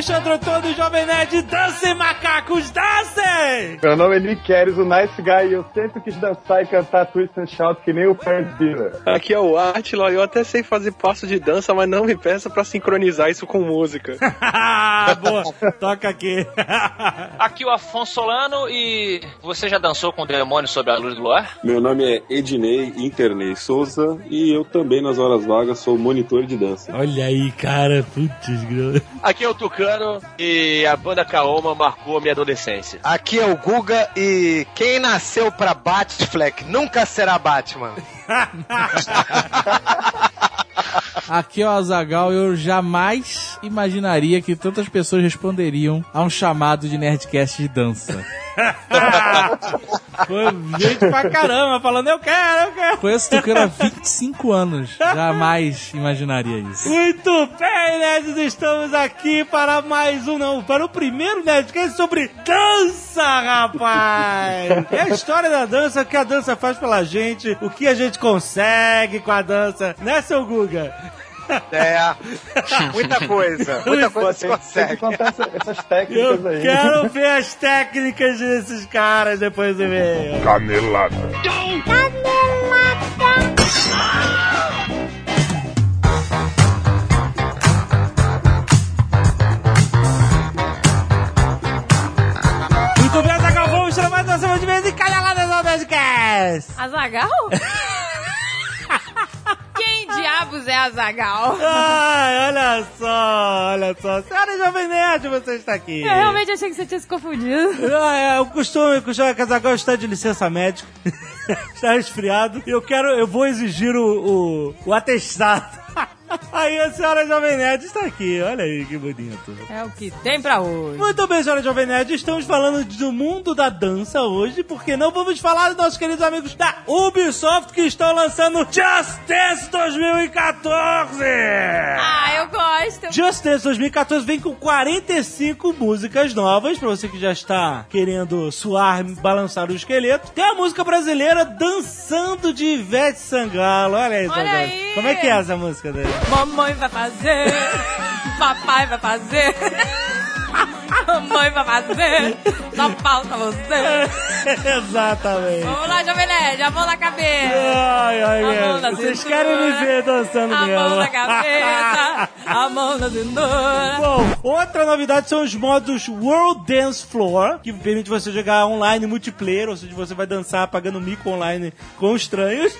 Alexandre Antônio, Jovem Nerd. Dancem, macacos, dancem! Meu nome é Nick Keres, o Nice Guy, e eu sempre quis dançar e cantar Twist and Shout que nem o Ferris Bueller. Aqui é o Atila, eu até sei fazer passo de dança, mas não me peça pra sincronizar isso com música. Boa, toca aqui. Aqui o Afonso Solano e você já dançou com o demônio sob a luz do luar? Meu nome é Ednei Internei Souza e eu também nas horas vagas sou monitor de dança. Olha aí, cara, putz, grilo. Aqui é o Tucano e a banda Kaoma marcou a minha adolescência. Aqui é o Guga e quem nasceu pra Batfleck nunca será Batman. Aqui é o Azagal eu jamais imaginaria que tantas pessoas responderiam a um chamado de Nerdcast de dança. Foi gente pra caramba falando, eu quero, eu quero. Conheço Tucano há 25 anos. Jamais imaginaria isso. Muito bem, nerds, estamos aqui para mais um, não, para o primeiro Nerdcast sobre dança, rapaz! É a história da dança, o que a dança faz pela gente, o que a gente consegue com a dança, né, seu Guga? É, muita coisa, muita coisa que consegue. contar essa- essas Eu técnicas aí. quero ver as técnicas desses caras depois do e-mail. Canelada. Muito bem, Azaghal, vamos mais uma semana de vez e caneladas no Nerdcast! Azagal? Diabos é Azagal? Ai, olha só, olha só. Senhora Jovem Nerd, você está aqui. Eu realmente achei que você tinha se confundido. Ah, é, o costume, o costume é que Azaghal está de licença médica. está resfriado. E eu quero, eu vou exigir o, o, o atestado. Aí a senhora Jovem Nerd está aqui. Olha aí que bonito. É o que tem pra hoje. Muito bem, senhora Jovem Nerd, estamos falando do mundo da dança hoje, porque não vamos falar dos nossos queridos amigos da Ubisoft que estão lançando Just Dance 2014! Ah, eu gosto. Just Dance 2014 vem com 45 músicas novas, pra você que já está querendo suar, balançar o esqueleto. Tem a música brasileira Dançando de Ivete Sangalo. Olha aí, Olha aí. Como é que é essa música dele? Mamãe vai fazer, papai vai fazer, mamãe vai fazer, só falta você. Exatamente. Vamos lá, Jovem Nerd, já vou na cabeça. Ai, ai, A mão na Vocês cintura. querem me ver dançando A mesmo. mão na cabeça, a mão na cintura. Bom, outra novidade são os modos World Dance Floor, que permite você jogar online multiplayer, ou seja, você vai dançar pagando mico online com estranhos.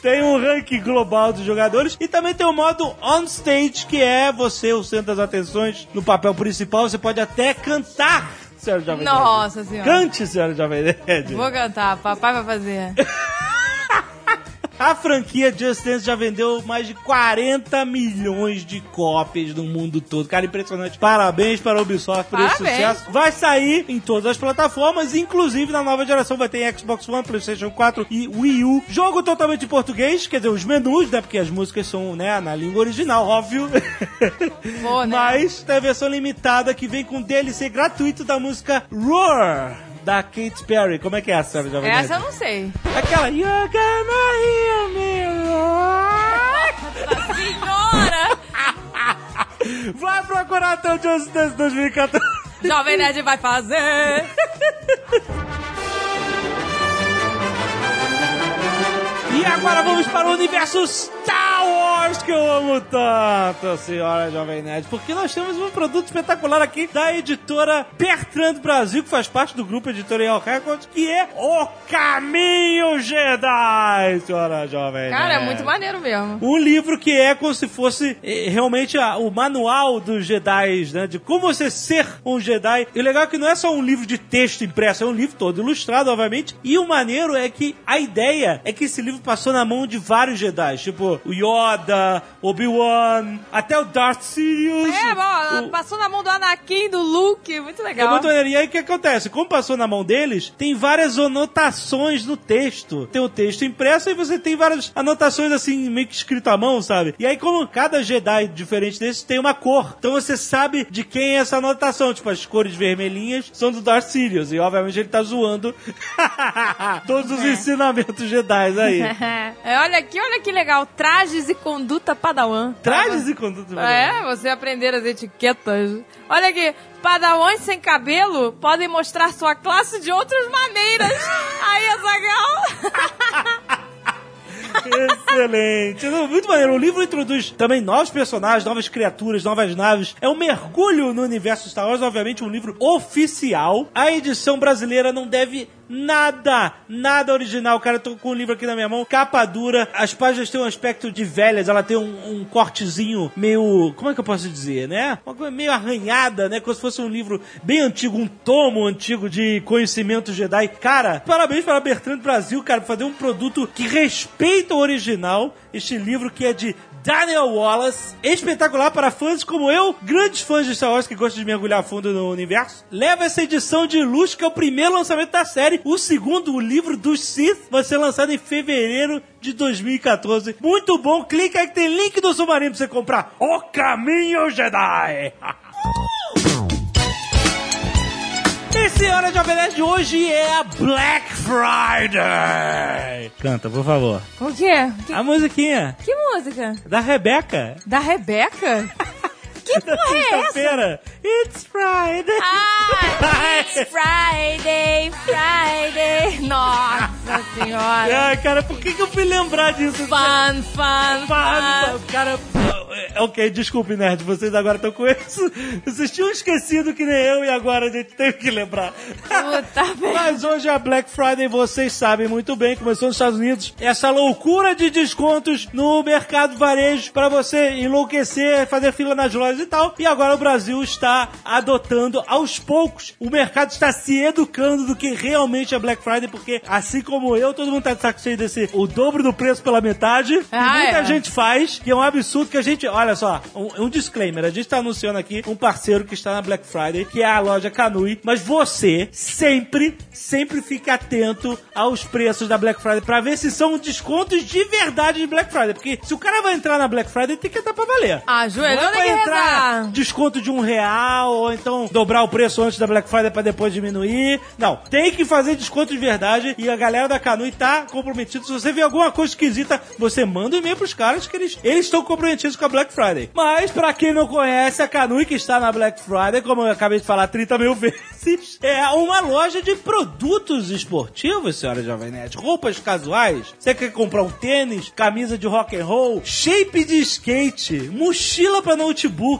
Tem um ranking global dos jogadores e também tem o modo On Stage, que é você o centro das atenções no papel principal. Você pode até cantar, senhora Jovem. Nossa senhora. Cante, senhora Jovem Nerd. Vou cantar, papai vai fazer. A franquia Just Dance já vendeu mais de 40 milhões de cópias no mundo todo. Cara, impressionante. Parabéns para a Ubisoft por esse Parabéns. sucesso. Vai sair em todas as plataformas, inclusive na nova geração vai ter Xbox One, PlayStation 4 e Wii U. Jogo totalmente em português, quer dizer, os menus, né? Porque as músicas são, né, na língua original, óbvio. Pô, né? Mas tem a versão limitada que vem com DLC gratuito da música Roar. Da Katy Perry. Como é que é essa, Jovem Essa eu Nerd? não sei. Aquela You're gonna hear me roar. Senhora! Vai procurar teu Just Dance 2014. Jovem Nerd vai fazer. E agora vamos para o universo Star Wars que eu amo tanto, senhora Jovem Nerd, porque nós temos um produto espetacular aqui da editora Bertrand Brasil, que faz parte do grupo editorial Records, que é O Caminho Jedi, senhora Jovem Cara, Nerd. é muito maneiro mesmo. Um livro que é como se fosse eh, realmente a- o manual dos Jedi, né? De como você ser um Jedi. E o legal é que não é só um livro de texto impresso, é um livro todo ilustrado, obviamente. E o maneiro é que a ideia é que esse livro passou na mão de vários Jedi, tipo o Yoda, Obi-Wan, até o Darth Sidious. É, bom, Ah, passou na mão do Anakin, do Luke, muito É legal. muito maneiro. E aí o que acontece? Como passou na mão deles, tem várias anotações no texto. Tem o texto impresso e você tem várias anotações assim, meio que escrito à mão, sabe? E aí, como cada Jedi diferente desses tem uma cor. Então você sabe de quem é essa anotação. Tipo, as cores vermelhinhas são do Darth Sidious. E obviamente ele tá zoando todos os ensinamentos Jedi aí. É, olha aqui, olha que legal. Trajes e conduta padawan. Trajes e conduta. É, você aprender as etiquetas. Olha aqui, padawans sem cabelo podem mostrar sua classe de outras maneiras. Aí, Azagal. Excelente. Muito maneiro. O livro introduz também novos personagens, novas criaturas, novas naves. É um mergulho no universo Star Wars, obviamente um livro oficial. A edição brasileira não deve nada, nada original. Cara, tô com o livro aqui na minha mão, capa dura. As páginas têm um aspecto de velhas, ela tem um, um cortezinho meio, como é que eu posso dizer, né? Uma coisa meio arranhada, né? Como se fosse um livro bem antigo, um tomo antigo de conhecimento Jedi. Cara, parabéns para Bertrand Brasil, cara, por fazer um produto que respeita o original. Este livro que é de Daniel Wallace, espetacular para fãs como eu, grandes fãs de Star Wars que gostam de mergulhar fundo no universo. Leva essa edição de luxo, que é o primeiro lançamento da série. O segundo, o livro dos Sith, vai ser lançado em fevereiro de 2014. Muito bom, clica aí que tem link do submarino pra você comprar. O Caminho Jedi! E senhora Jovem Nerd, hoje é a Black Friday! Canta, por favor. O quê? Que, A musiquinha que música? da Rebeca. Da Rebeca? Que porra é essa? It's Friday. Ah, it's Friday, Friday. Nossa senhora. Ai, cara, por que, que eu fui lembrar disso? Fun, fun, fun. Cara, é, ok, desculpe, nerd, vocês agora estão com isso. Vocês tinham esquecido que nem eu e agora a gente teve que lembrar. Puta. Mas hoje é a Black Friday, vocês sabem muito bem, começou nos Estados Unidos, essa loucura de descontos no mercado varejo para você enlouquecer, fazer fila nas lojas e tal. E agora o Brasil está adotando aos poucos. O mercado está se educando do que realmente é Black Friday, porque assim como eu, todo mundo tá de saco cheio desse o dobro do preço pela metade. e Ah, muita é. gente faz, que é um absurdo que a gente. Olha só, um, um disclaimer: a gente tá anunciando aqui um parceiro que está na Black Friday, que é a loja Canui, mas você sempre, sempre fica atento aos preços da Black Friday pra ver se são descontos de verdade de Black Friday. Porque se o cara vai entrar na Black Friday, tem que entrar pra valer. Ah, Não joelho, é tem pra entrar desconto de um real, ou então dobrar o preço antes da Black Friday pra depois diminuir. Não, tem que fazer desconto de verdade e a galera da Canui tá comprometida. Se você vê alguma coisa esquisita, você manda um e-mail pros caras que eles eles estão comprometidos com a Black Friday. Mas, pra quem não conhece, a Canui que está na Black Friday, como eu acabei de falar 30 mil vezes, é uma loja de produtos esportivos, senhora Jovem Nerd. Roupas casuais. Você quer comprar um tênis, camisa de rock and roll, shape de skate, mochila pra notebook,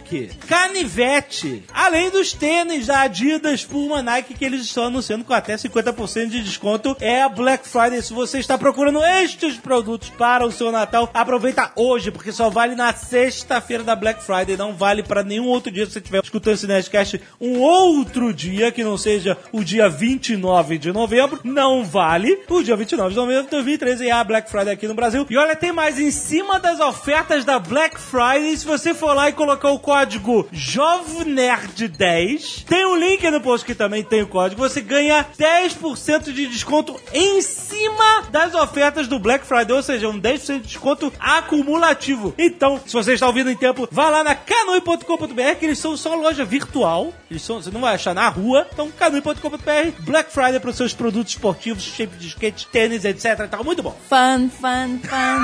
canivete, além dos tênis da Adidas, Puma, Nike que eles estão anunciando com até 50% de desconto. É a Black Friday. Se você está procurando estes produtos para o seu Natal, aproveita hoje, porque só vale na sexta-feira da Black Friday, não vale para nenhum outro dia se você estiver escutando esse Nerdcast um outro dia que não seja o dia 29 de novembro, não vale. O dia 29 de novembro de 2013 é a Black Friday aqui no Brasil. E olha, tem mais em cima das ofertas da Black Friday, se você for lá e colocar o código JovNerd10, tem um link no post que também tem o código, você ganha 10% de desconto em cima das ofertas do Black Friday, ou seja, um 10% de desconto acumulativo. Então, se você está ouvindo em tempo, vá lá na canui.com.br, que eles são só loja virtual, eles são, você não vai achar na rua, então canui.com.br, Black Friday para os seus produtos esportivos, shape de skate, tênis, etc. Tá muito bom. Fun, fun, fun.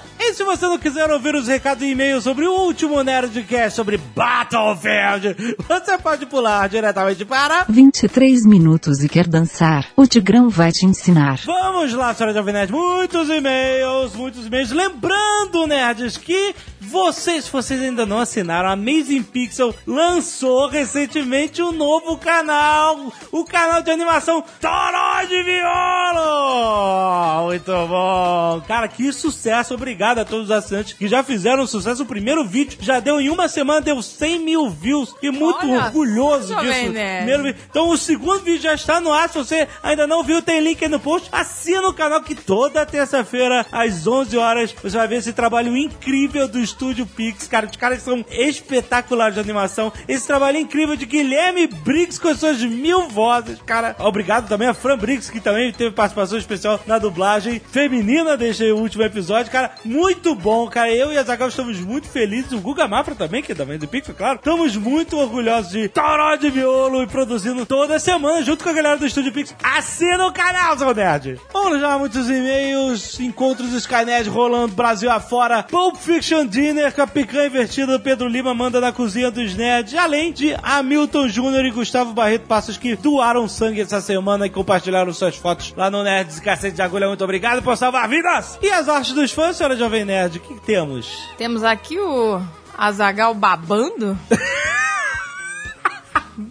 E se você não quiser ouvir os recados e e-mails sobre o último Nerdcast sobre Battlefield, você pode pular diretamente para... 23 minutos e quer dançar? O Tigrão vai te ensinar. Vamos lá, senhora Jovem Nerd. Muitos e-mails, muitos e-mails. Lembrando, nerds, que vocês, se vocês ainda não assinaram, a Amazing Pixel lançou recentemente um novo canal. O canal de animação Toró de Violo. Muito bom. Cara, que sucesso. Obrigado a todos os assinantes que já fizeram sucesso. O primeiro vídeo já deu em uma semana, deu 100 mil views. E muito Olha orgulhoso disso. Nerd. Primeiro. Então o segundo vídeo já está no ar. Se você ainda não viu, tem link aí no post. Assina o canal que toda terça-feira, às 11 horas, você vai ver esse trabalho incrível incrível do Estúdio Pix, cara. Os caras são espetaculares de animação. Esse trabalho incrível de Guilherme Briggs com as suas mil vozes, cara. Obrigado também a Fran Briggs, que também teve participação especial na dublagem feminina deste último episódio, cara. Muito bom, cara. Eu e a Zagal estamos muito felizes. O Guga Mafra também, que é também do Pix, claro. Estamos muito orgulhosos de Toró de Miolo e produzindo toda semana junto com a galera do Estúdio Pix. Assina o canal, seu nerd! Vamos já, muitos e-mails, encontros Skynet rolando Brasil afora, Pulp Fiction Dinner com a picanha invertida do Pedro Lima manda na cozinha dos nerds, além de Hamilton Júnior e Gustavo Barreto Passos que doaram sangue essa semana e compartilharam suas fotos lá no Nerds Cacete de Agulha. Muito obrigado por salvar vidas! E as artes dos fãs, senhora Jovem Nerd, o que, que temos? Temos aqui o Azagal babando.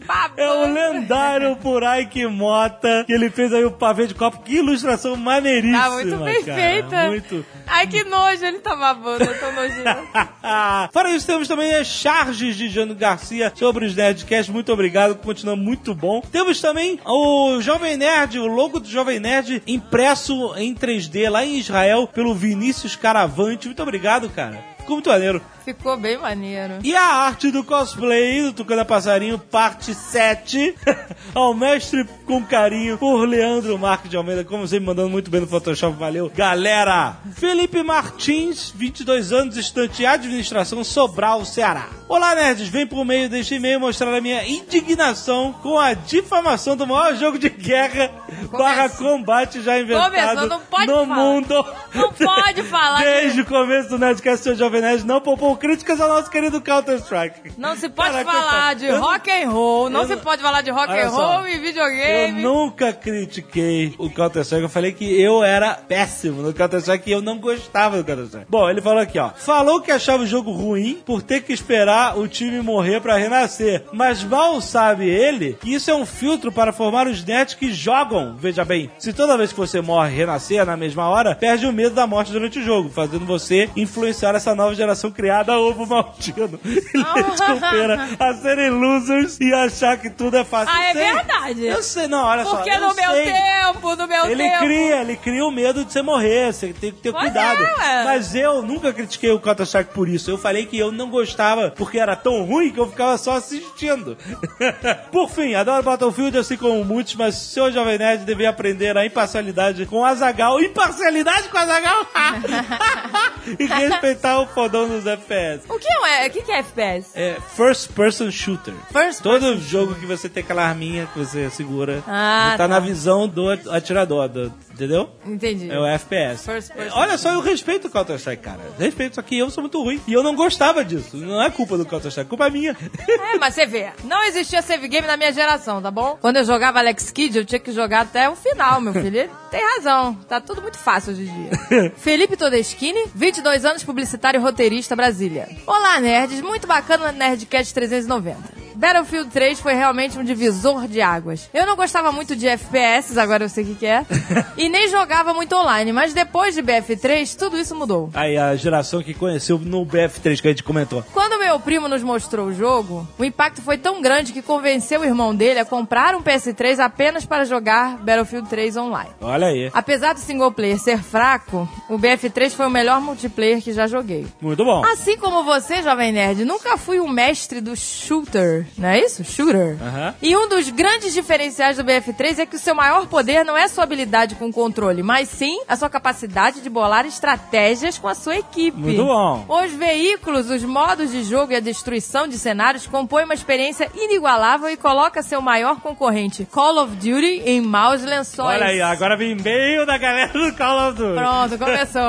babando. É o lendário Puraik Mota, que ele fez aí o pavê de copo. Que ilustração maneiríssima, Tá muito bem cara. feita. Muito. Ai, que nojo, ele tá babando, eu tô nojento. Fora isso, temos também as charges de Jano Garcia sobre os Nerdcasts. Muito obrigado, continua muito bom. Temos também o Jovem Nerd, o logo do Jovem Nerd impresso em 3D lá em Israel pelo Vinícius Caravante. Muito obrigado, cara. Ficou muito maneiro. Ficou bem maneiro. E a arte do cosplay do Tucana Passarinho, parte 7, ao mestre com carinho, por Leandro Marques de Almeida, como sempre, mandando muito bem no Photoshop, valeu. Galera! Felipe Martins, 22 anos, estudante de administração, Sobral, Ceará. Olá, nerds! Vem por meio deste e-mail mostrar a minha indignação com a difamação do maior jogo de guerra barra combate já inventado Começou, não pode no falar. mundo. Não pode falar. Desde o começo do Nerdcast, seu Jovem Nerd não poupou críticas ao nosso querido Counter-Strike. Não se pode Caraca, falar de eu- rock and roll, não eu se pode falar de rock Olha and só, roll e Eu videogame. nunca critiquei o Counter-Strike. Eu falei que eu era péssimo no Counter-Strike e eu não gostava do Counter-Strike. Bom, ele falou aqui, ó. Falou que achava o jogo ruim por ter que esperar o time morrer pra renascer. Mas mal sabe ele que isso é um filtro para formar os nerds que jogam. Veja bem, se toda vez que você morre e renascer na mesma hora, perde o medo da morte durante o jogo, fazendo você influenciar essa nova geração criada a ovo maltino. Eles cooperam a serem losers e achar que tudo é fácil. Ah, é sei. verdade. Eu sei, não, olha só. Porque no meu sei. tempo, no meu Ele tempo. cria, ele cria o medo de você morrer, você tem que ter Pois cuidado. é. Mas eu nunca critiquei o Counter-Strike por isso. Eu falei que eu não gostava porque era tão ruim que eu ficava só assistindo. por fim, adoro Battlefield assim como muitos, mas o seu Jovem Nerd deveria aprender a imparcialidade com Azagal. Imparcialidade com Azagal? e respeitar o fodão dos FPS. O que é, o que que é FPS? É First Person Shooter. First Todo jogo que você tem aquela arminha que você segura Ah, tá, tá. na visão do atirador, do- entendeu? Entendi. É o FPS. First person. Olha só, eu respeito o Counter-Strike, cara. Respeito, só que eu sou muito ruim. E eu não gostava disso. Não é culpa do Counter-Strike, culpa é minha. É, mas você vê, não existia save game na minha geração, tá bom? Quando eu jogava Alex Kidd, eu tinha que jogar até o final, meu filho. Tem razão, tá tudo muito fácil hoje em dia. Felipe Todeschini, 22 anos, publicitário e roteirista, Brasília. Olá, nerds, muito bacana o Nerdcast 390. Battlefield 3 foi realmente um divisor de águas. Eu não gostava muito de FPS, agora eu sei o que, que é, e nem jogava muito online, mas depois de BF3, tudo isso mudou. Aí a geração que conheceu no BF3 que a gente comentou. Quando meu primo nos mostrou o jogo, o impacto foi tão grande que convenceu o irmão dele a comprar um PS3 apenas para jogar Battlefield 3 online. Olha aí. Apesar do single player ser fraco, o BF3 foi o melhor multiplayer que já joguei. Muito bom. Assim como você, Jovem Nerd, nunca fui um mestre do shooter, não é isso? Shooter. Aham. E um dos grandes diferenciais do BF3 é que o seu maior poder não é sua habilidade com controle, mas sim a sua capacidade de bolar estratégias com a sua equipe. Muito bom. Os veículos, os modos de jogo e a destruição de cenários compõem uma experiência inigualável e coloca seu maior concorrente, Call of Duty, em maus lençóis. Olha aí, agora vem meio da galera do Call of Duty. Pronto, começou.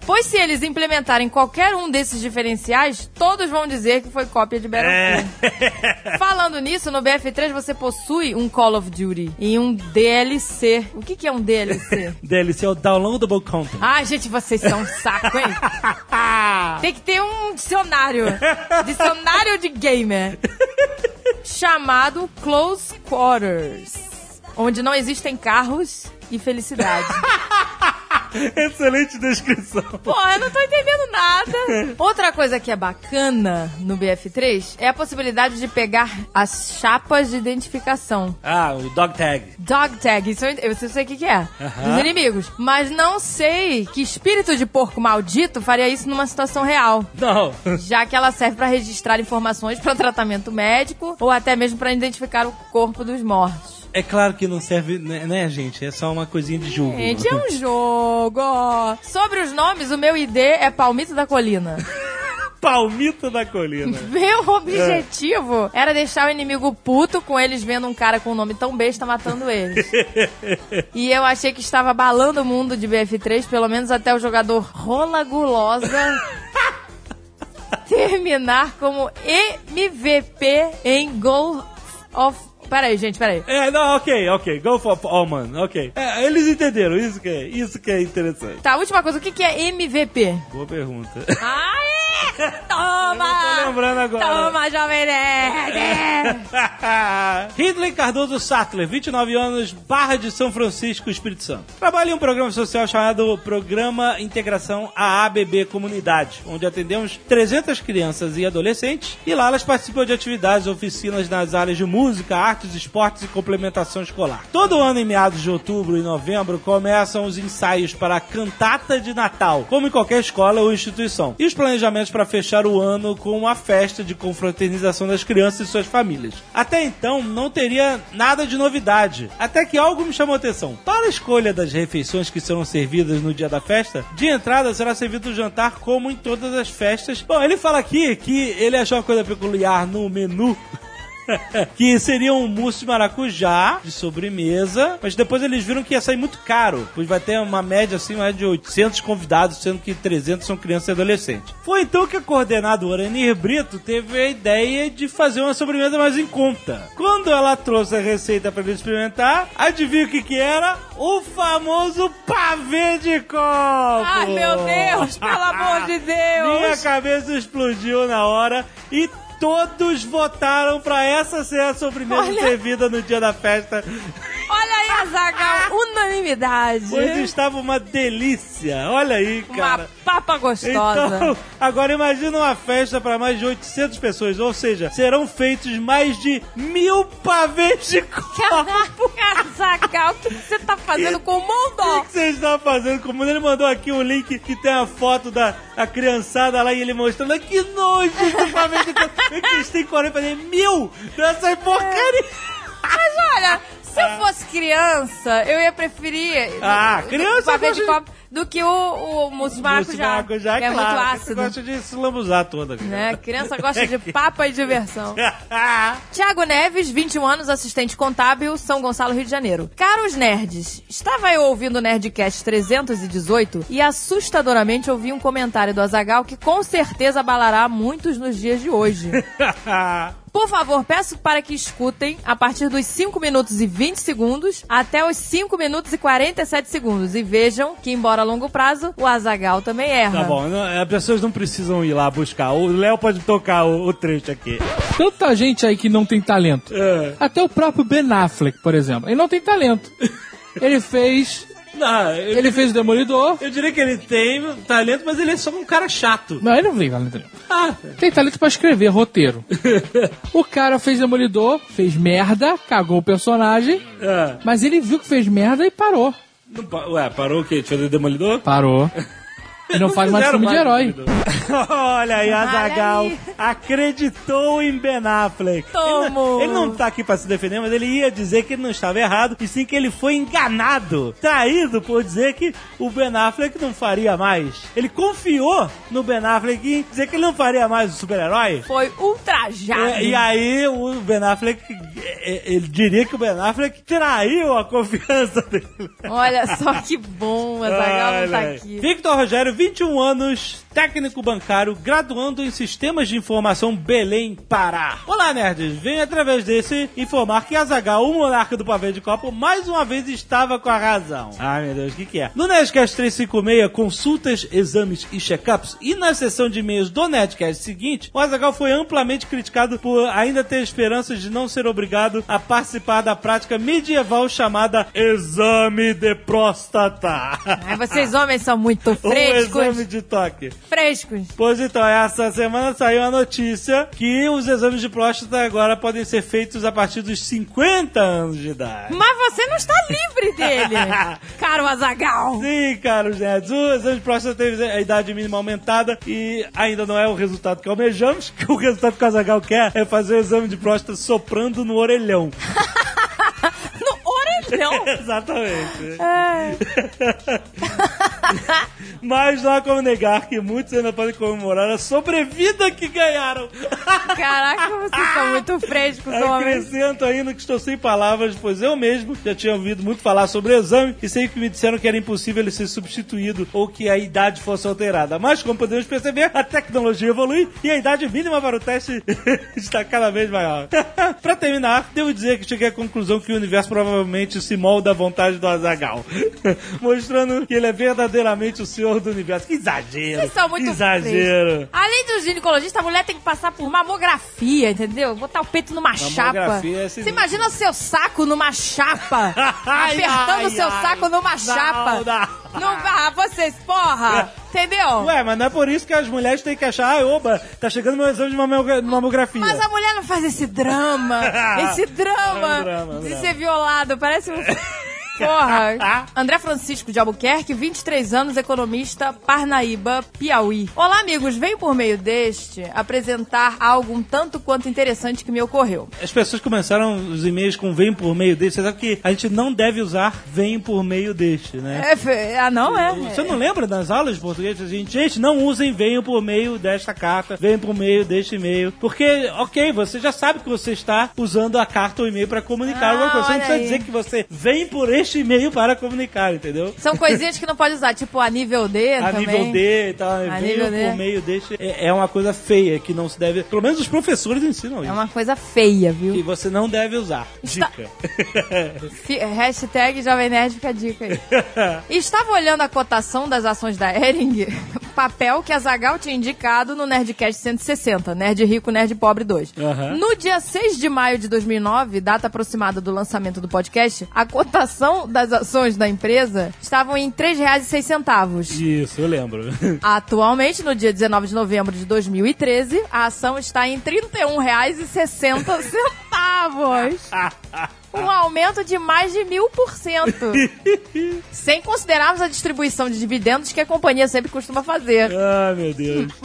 pois se eles implementarem qualquer um desses diferenciais, todos vão dizer que foi cópia de Battlefield. É. Falando nisso, no BF3 você possui um Call of Duty e um DLC. O que, que é um DLC? DLC é o Downloadable Content. Ai, gente, vocês são um saco, hein? Tem que ter um dicionário. Dicionário de gamer. Chamado Close Quarters. Onde não existem carros e felicidade. Excelente descrição. Porra, eu não tô entendendo nada. Outra coisa que é bacana no BF3 é a possibilidade de pegar as chapas de identificação. Ah, o dog tag. Dog tag, isso eu, eu sei o que, que é. Dos inimigos. Mas não sei que espírito de porco maldito faria isso numa situação real. Não. Já que ela serve pra registrar informações pra tratamento médico ou até mesmo pra identificar o corpo dos mortos. É claro que não serve, né, né, gente? É só uma coisinha de jogo. Gente, é um jogo. Sobre os nomes, o meu ID é Palmito da Colina. Palmito da colina. Meu objetivo era deixar o inimigo puto com eles vendo um cara com um nome tão besta matando eles. e eu achei que estava abalando o mundo de BF3, pelo menos até o jogador Rola Gulosa terminar como MVP em Goal of. Peraí, gente, peraí. É, não, ok, ok. Go for all, man. Ok. É, eles entenderam. Isso que é, isso que é interessante. Tá, última coisa, o que, que é MVP? Boa pergunta. Toma! Tô lembrando agora. Toma, Jovem Nerd! Ridley Cardoso Sattler, 29 anos, Barra de São Francisco, Espírito Santo. Trabalha em um programa social chamado Programa Integração AABB Comunidade, onde atendemos 300 crianças e adolescentes e lá elas participam de atividades, oficinas nas áreas de música, artes, esportes e complementação escolar. Todo ano, em meados de outubro e novembro, começam os ensaios para a cantata de Natal, como em qualquer escola ou instituição, e os planejamentos para fechar o ano com uma festa de confraternização das crianças e suas famílias. Até então, não teria nada de novidade, até que algo me chamou a atenção. Para a escolha das refeições que serão servidas no dia da festa, de entrada será servido o jantar como em todas as festas. Bom, ele fala aqui que ele achou uma coisa peculiar no menu que seria um mousse de maracujá de sobremesa, mas depois eles viram que ia sair muito caro, pois vai ter uma média assim mais de 800 convidados, sendo que 300 são crianças e adolescentes. Foi então que a coordenadora Anir Brito teve a ideia de fazer uma sobremesa mais em conta. Quando ela trouxe a receita para ele experimentar, adivinha o que que era? O famoso pavê de coco! Ai, meu Deus, pelo amor de Deus! Minha cabeça explodiu na hora e todos votaram pra essa ser a sobremesa Olha. servida no dia da festa. Olha aí, Azagal, unanimidade. Pois estava uma delícia. Olha aí, cara. Uma papa gostosa. Então, agora imagina uma festa para mais de 800 pessoas, ou seja, serão feitos mais de mil pavês de coco. Caraca, Azagal, o que você tá fazendo com o O mundo? que você está fazendo? Como ele mandou aqui um link que tem a foto da a criançada lá e ele mostrando que nojo pavê de coco. É que eles têm 40 mil dessas porcaria. Mas olha, se eu fosse criança, eu ia preferir Ah, criança gosta de- copo do que o, o maracujá, maracujá, que é claro. muito ácido. gosta de se lambuzar toda. cara. Né? Criança gosta de papa e diversão. Tiago Neves, 21 anos, assistente contábil, São Gonçalo, Rio de Janeiro. Caros nerds, estava eu ouvindo o Nerdcast 318 e assustadoramente ouvi um comentário do Azagal que com certeza abalará muitos nos dias de hoje. Por favor, peço para que escutem a partir dos 5 minutos e 20 segundos até os 5 minutos e 47 segundos e vejam que, embora longo prazo, o Azagal também erra. Tá bom, não- as pessoas não precisam ir lá buscar. O Léo pode tocar o, o trecho aqui. Tanta gente aí que não tem talento. É. Até o próprio Ben Affleck, por exemplo. Ele não tem talento. Ele fez. Não, Ele fez o Demolidor. eu diria que ele tem talento, mas ele é só um cara chato. Não, ele não tem talento. nenhum. Ah, Tem talento pra escrever roteiro. O cara fez Demolidor, fez merda, cagou o personagem, é. mas ele viu que fez merda e parou. Não Ué, parou o quê? De fazer Demolidor? Parou. E não faz mais filme de mais herói. Demolidor. Olha aí, Azagal acreditou em Ben Affleck. Ele, não- Tomou. ele não tá aqui pra se defender, mas ele ia dizer que ele não estava errado, e sim que ele foi enganado, traído por dizer que o Ben Affleck não faria mais. Ele confiou no Ben Affleck em dizer que ele não faria mais o super-herói. Foi ultrajado. É, e aí o Ben Affleck, é, é, ele diria que o Ben Affleck traiu a confiança dele. Olha só que bom, Azagal não tá aqui. Victor Rogério, 21 anos, técnico bancário, graduando em Sistemas de Informação Belém, Pará. Olá, nerds. Venho através desse informar que Azagal, o monarca do pavê de copo, mais uma vez estava com a razão. Ai, meu Deus, o que, que é? No Nerdcast 356, consultas, exames e check-ups, e na sessão de e-mails do Nerdcast seguinte, o Azagal foi amplamente criticado por ainda ter esperanças de não ser obrigado a participar da prática medieval chamada Exame de Próstata. Ai, vocês homens são muito frescos. Exame de toque. Frescos. Pois então, essa semana saiu a notícia que os exames de próstata agora podem ser feitos a partir dos 50 anos de idade. Mas você não está livre dele, caro Azagal. Sim, caros nerds, o exame de próstata teve a idade mínima aumentada e ainda não é o resultado que almejamos, que o resultado que o Azagal quer é fazer o exame de próstata soprando no orelhão. Orelhão. Exatamente. Ai. Mas não há como negar que muitos ainda podem comemorar a sobrevida que ganharam. Caraca, vocês são muito frescos, homens. Acrescento ainda que estou sem palavras, pois eu mesmo já tinha ouvido muito falar sobre o exame e sempre me disseram que era impossível ele ser substituído ou que a idade fosse alterada. Mas, como podemos perceber, a tecnologia evolui e a idade mínima para o teste está cada vez maior. para terminar, devo dizer que cheguei à conclusão que o universo provavelmente se molda à vontade do Azagal, mostrando que ele é verdadeiramente o senhor do universo. Que exagero! Vocês são muito exagero! Além do ginecologista, a mulher tem que passar por mamografia, entendeu? Botar o peito numa chapa. Mamografia é Você imagina o seu saco numa chapa. Ai, apertando o seu ai. saco numa Não, chapa. não. Não, ah, vocês, porra. Entendeu? Ué, mas não é por isso que as mulheres têm que achar, ah, oba, tá chegando meu exame de mamogra- mamografia. Mas a mulher não faz esse drama. esse drama, É um drama, é um de drama. ser violado. Parece um. Porra. André Francisco de Albuquerque, 23 anos, economista, Parnaíba, Piauí. Olá, amigos. Venho por meio deste apresentar algo um tanto quanto interessante que me ocorreu. As pessoas começaram os e-mails com vem por meio deste. Você sabe que a gente não deve usar vem por meio deste, né? É, ah, não é? Você não lembra das aulas de português? A gente, gente, não usem venham por meio desta carta, venham por meio deste e-mail. Porque, ok, você já sabe que você está usando a carta ou e-mail para comunicar Ah, alguma coisa. Você não precisa aí. dizer que você vem por este e-mail para comunicar, entendeu? São coisinhas que não pode usar, tipo a nível D A também. nível D e tal, A nível D. por meio deste. É, é uma coisa feia que não se deve. Pelo menos os professores ensinam isso. É uma coisa feia, viu? Que você não deve usar. Está- Dica. Hashtag Jovem Nerd fica dica aí. Estava olhando a cotação das ações da Ering, papel que a Zagal tinha indicado no Nerdcast 160, Nerd Rico, Nerd Pobre 2. Aham. No dia 6 de maio de 2009, data aproximada do lançamento do podcast, a cotação das ações da empresa estavam em R$ 3,06. Isso, eu lembro. Atualmente, no dia 19 de novembro de 2013, a ação está em R$ 31,60. Um aumento de mais de mil por cento. Sem considerarmos a distribuição de dividendos que a companhia sempre costuma fazer. Ai, meu Deus.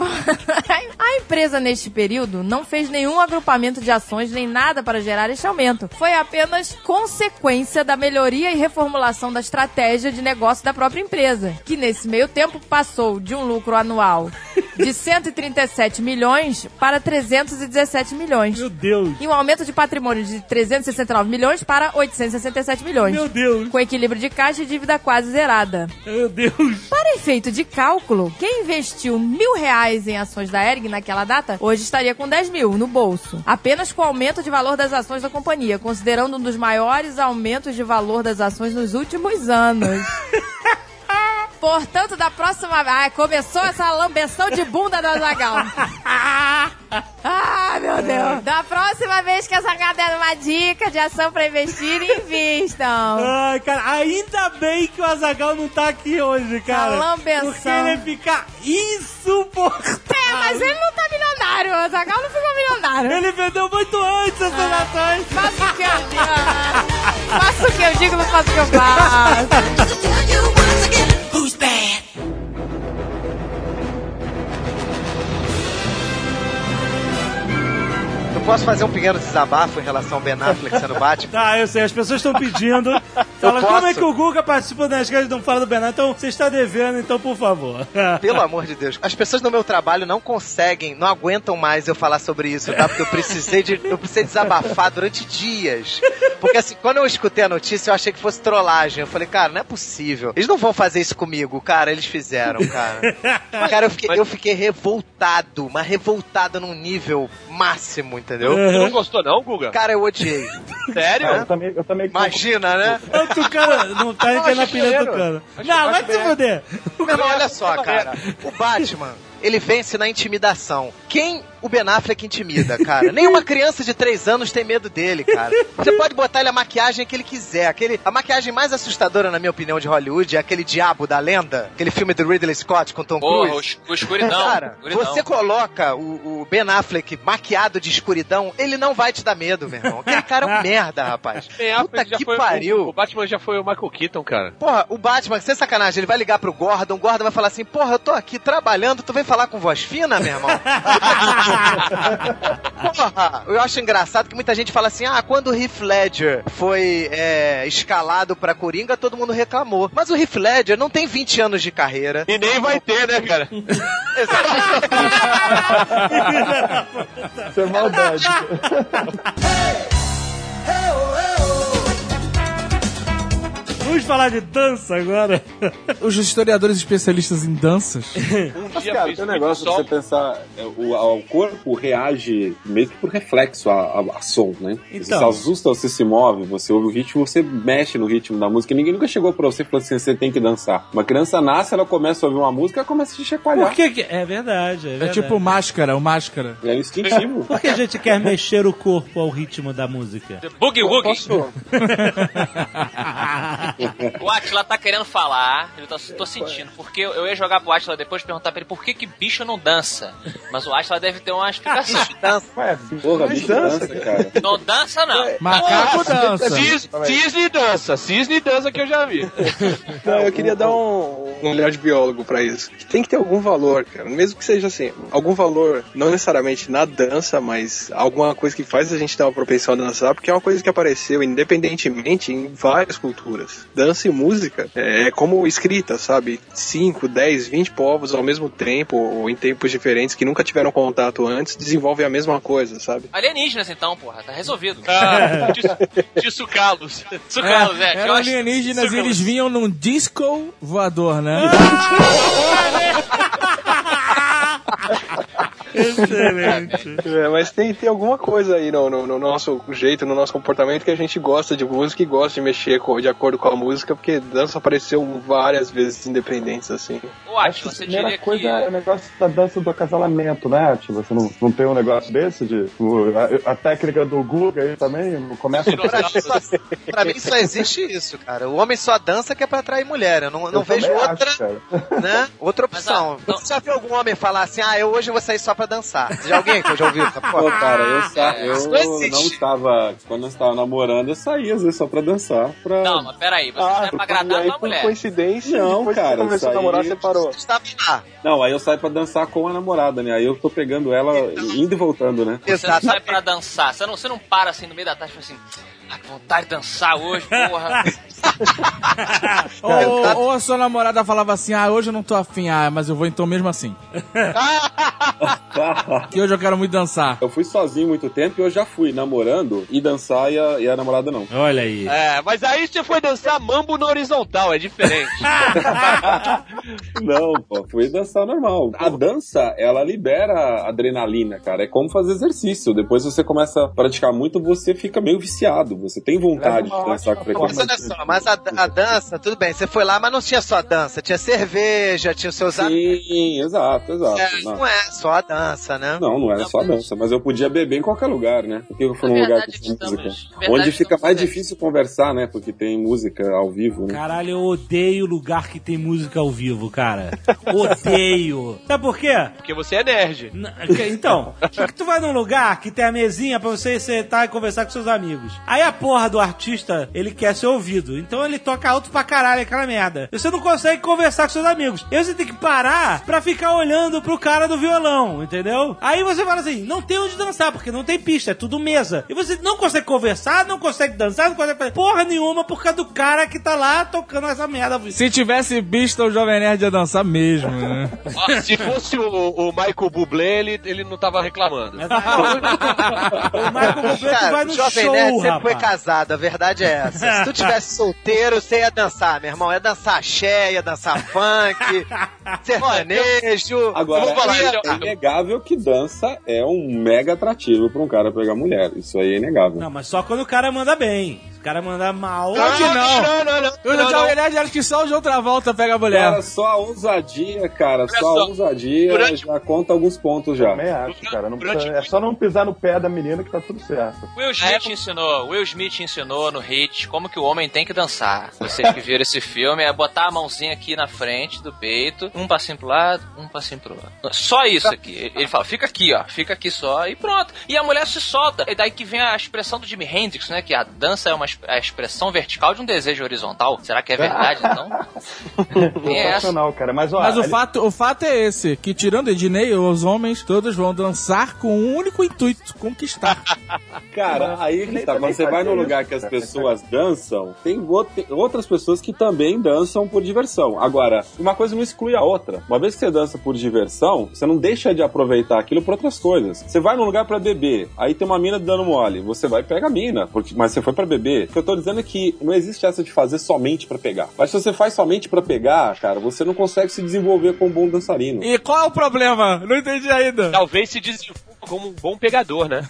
A empresa, neste período, não fez nenhum agrupamento de ações nem nada para gerar este aumento. Foi apenas consequência da melhoria e reformulação da estratégia de negócio da própria empresa, que nesse meio tempo passou de um lucro anual de 137 milhões para 317 milhões. Meu Deus. E um aumento de patrimônio de 369 milhões para 867 milhões. Meu Deus. Com equilíbrio de caixa e dívida quase zerada. Meu Deus. Para efeito de cálculo, quem investiu mil reais em ações da Ering naquela data, hoje estaria com 10 mil no bolso. Apenas com o aumento de valor das ações da companhia, considerando um dos maiores aumentos de valor das ações nos últimos anos. Portanto, da próxima... Ah, começou essa lambeção de bunda do Azagal. Ah, meu Deus. Da próxima vez que a Zagal der uma dica de ação pra investir, invistam. Ai, cara, ainda bem que o Azagal não tá aqui hoje, cara. Essa lambeção. Porque ele ia ficar insuportável. É, mas ele não tá milionário. O Azagal não ficou milionário. Ele vendeu muito antes essas ações. Faço o que eu digo. Faço o que eu digo, não faço o que eu faço. Eu posso fazer um pequeno desabafo em relação ao Ben Affleck sendo Batman? Tá, eu sei, as pessoas estão pedindo. Fala, como é que o Guga participa das casas e não fala do Bernardo? Então, você está devendo, então, por favor. Pelo amor de Deus. As pessoas no meu trabalho não conseguem, não aguentam mais eu falar sobre isso, tá? Porque eu precisei de. Eu precisei desabafar durante dias. Porque assim, quando eu escutei a notícia, eu achei que fosse trollagem. Eu falei, cara, não é possível. Eles não vão fazer isso comigo, cara. Eles fizeram, cara. Cara, eu fiquei, eu fiquei revoltado, mas revoltado num nível máximo, entendeu? Você não gostou não, Guga? Cara, eu odiei. Sério? Eu também, eu também Imagina, né? É o Tucano, não tá Eu aqui na pilha do. Acho- Não, vai se fuder. Irmão, olha só, cara. O Batman, ele vence na intimidação. quem o Ben Affleck intimida, cara. Nenhuma criança de 3 anos tem medo dele, cara. Você pode botar ele a maquiagem que ele quiser. Aquele, a maquiagem mais assustadora, na minha opinião, de Hollywood é aquele Diabo da Lenda, aquele filme do Ridley Scott com Tom Porra, o, Cruise. o escuridão. Cara, escuridão. você coloca o, o Ben Affleck maquiado de escuridão, ele não vai te dar medo, meu irmão. Aquele cara é um merda, rapaz. Ben Puta que pariu. O, o Batman já foi o Michael Keaton, cara. Porra, o Batman, sem sacanagem, ele vai ligar pro Gordon, o Gordon vai falar assim, porra, eu tô aqui trabalhando, tu vem falar com voz fina, meu irmão? porra, eu acho engraçado que muita gente fala assim, ah, quando o Heath Ledger foi é, escalado pra Coringa, todo mundo reclamou. Mas o Heath Ledger não tem 20 anos de carreira. E nem vai ter, né, cara? Isso é maldade. Vamos falar de dança agora. Os historiadores especialistas em danças. Um Mas, dia cara, tem um negócio de você pensar, é, o, o corpo reage meio que por reflexo a, a, a som, né? Então. Você se assusta, você se move, você ouve o ritmo, você mexe no ritmo da música. Ninguém nunca chegou pra você e falou assim, você tem que dançar. Uma criança nasce, ela começa a ouvir uma música, ela começa a se chacoalhar. Por que que... É verdade, é É verdade. tipo máscara, o máscara. É instintivo. Por que a gente quer mexer o corpo ao ritmo da música? Boogie Woogie. Posso- O Atila tá querendo falar, eu tô, tô sentindo, porque eu, eu ia jogar pro Atila depois e perguntar pra ele por que, que bicho não dança. Mas o Atila deve ter uma explicação. Ué, bicho, Porra, bicho dança, cara. não dança, não. Macaco dança. Cis- Cisne dança, cisne dança que eu já vi. Não, eu queria dar um, um olhar de biólogo pra isso. Tem que ter algum valor, cara. Mesmo que seja assim, algum valor, não necessariamente na dança, mas alguma coisa que faz a gente ter uma propensão a dançar, porque é uma coisa que apareceu independentemente em várias culturas. Dança e música é, é como escrita, sabe? 5, 10, 20 povos ao mesmo tempo, ou em tempos diferentes, que nunca tiveram contato antes, desenvolvem a mesma coisa, sabe? Alienígenas, então, porra, tá resolvido. Ah, Tisso Carlos. Sucalos, é. que eu eram acho- alienígenas e Sucalos. eles vinham num disco voador, né? Excelente. É, mas tem, tem alguma coisa aí no, no- no nosso jeito, no nosso comportamento que a gente gosta de música e gosta de mexer com- de acordo com a música, porque dança apareceu várias vezes independentes, assim. Ô, Acho que a primeira diria coisa que... é o negócio da dança do acasalamento, né? Tipo, você não, não tem um negócio desse de. a, a técnica do Guga aí também não começa Pra mim, só, pra mim só existe isso, cara. O homem só dança que é pra atrair mulher. Eu não, não Eu vejo também outra, acho, né? Outra Mas, opção. ah, não- Você já viu algum homem falar assim, ah, eu hoje vou sair só pra dançar? Já alguém que eu já ouviu essa Pô, porra? cara, eu, sa- eu Isso não estava. Quando eu estava namorando, eu saía às vezes só pra dançar. Pra... Não, mas peraí, você Ah, sai pra agradar a aí tua por mulher. coincidência, Não, depois cara, você começou a namorar, você parou. Você estava lá. Não, aí eu saio pra dançar com a namorada, né? Aí eu tô pegando ela indo e voltando, né? Você não sai pra dançar. Você não, você não para assim no meio da tarde e fala assim, ah, que vontade de dançar hoje, porra. Ou, ou a sua namorada falava assim, ah, hoje eu não tô afim, ah, mas eu vou então mesmo assim. Que hoje eu quero muito dançar. Eu fui sozinho muito tempo e eu já fui namorando e dançar e a, e a namorada não. Olha aí. É, mas aí você foi dançar mambo no horizontal, é diferente. Não, pô, fui dançar normal. A dança, ela libera adrenalina, cara. É como fazer exercício. Depois você começa a praticar muito, você fica meio viciado. Você tem vontade de dançar com ótima Mas frequência. olha só, mas a, a dança, tudo bem, você foi lá, mas não tinha só dança, tinha cerveja, tinha os seus amigos. Sim, exato, exato. É, Não. não é só a dança, né? Não, não era só dança, mas eu podia beber em qualquer lugar, né? Porque eu fui num lugar que estamos- música. verdade, Onde fica mais difícil conversar, né? Porque tem música ao vivo, né? Caralho, eu odeio lugar que tem música ao vivo, cara. Odeio. Sabe por quê? Porque você é nerd. N- que- Então, porque tu vai num lugar que tem a mesinha pra você sentar e conversar com seus amigos. Aí a porra do artista, ele quer ser ouvido. Então ele toca alto pra caralho aquela merda. E você não consegue conversar com seus amigos. E você tem que parar pra ficar olhando pro cara do violão, entendeu? Aí você fala assim, não tem onde dançar, porque não tem pista, é tudo mesa. E você não consegue conversar, não consegue dançar, não consegue fazer porra nenhuma por causa do cara que tá lá tocando essa merda. Se tivesse pista, o Jovem Nerd ia dançar mesmo, né? Se fosse o, o Michael Bublé, ele, ele não tava reclamando. Aí, o Michael Bublé tu vai no Jovem show, Nerd sempre foi casado, a verdade é essa. Se tu tivesse solteiro, você ia dançar, meu irmão. Ia dançar axé, ia dançar funk, sertanejo. Agora, é, eu- é inegável que dança é um mega atrativo pra um cara pegar mulher. Isso aí é inegável. Não, mas só quando o cara manda bem. O cara manda mal. Claro que não. Não, não, não. Eu não, verdade acho que só o João Travolta pega a mulher. Cara, só a ousadia, cara, só a só, ousadia durante- já conta alguns pontos já. Também acho, cara. Não Durante precisa- é só não pisar no pé da menina que tá tudo certo. Will Smith ensinou, Will Smith ensinou no Hit como que o homem tem que dançar. Vocês que viram esse filme é botar a mãozinha aqui na frente do peito, um passinho pro lado, um passinho pro outro. Só isso aqui. Ele fala, fica aqui, ó, fica aqui só e pronto. E a mulher se solta. E daí que vem a expressão do Jimi Hendrix, né, que a dança é uma a expressão vertical de um desejo horizontal. Será que é verdade, então? É essa? Sensacional, cara. Mas, ó, Mas o ele- fato, o fato é esse, que tirando Ednei, os homens todos vão dançar com um único intuito, conquistar. Cara, aí que tá. Quando você vai num lugar que as pessoas dançam, tem, outras pessoas que também dançam por diversão. Agora, uma coisa não exclui a outra. Uma vez que você dança por diversão, você não deixa de aproveitar aquilo por outras coisas. Você vai num lugar pra beber, aí tem uma mina dando mole, você vai e pega a mina, porque, mas você foi pra beber. O que eu tô dizendo é que não existe essa de fazer somente pra pegar. Mas se você faz somente pra pegar, cara, você não consegue se desenvolver como um bom dançarino. E qual é o problema? Não entendi ainda. Talvez se desenvolva como um bom pegador, né?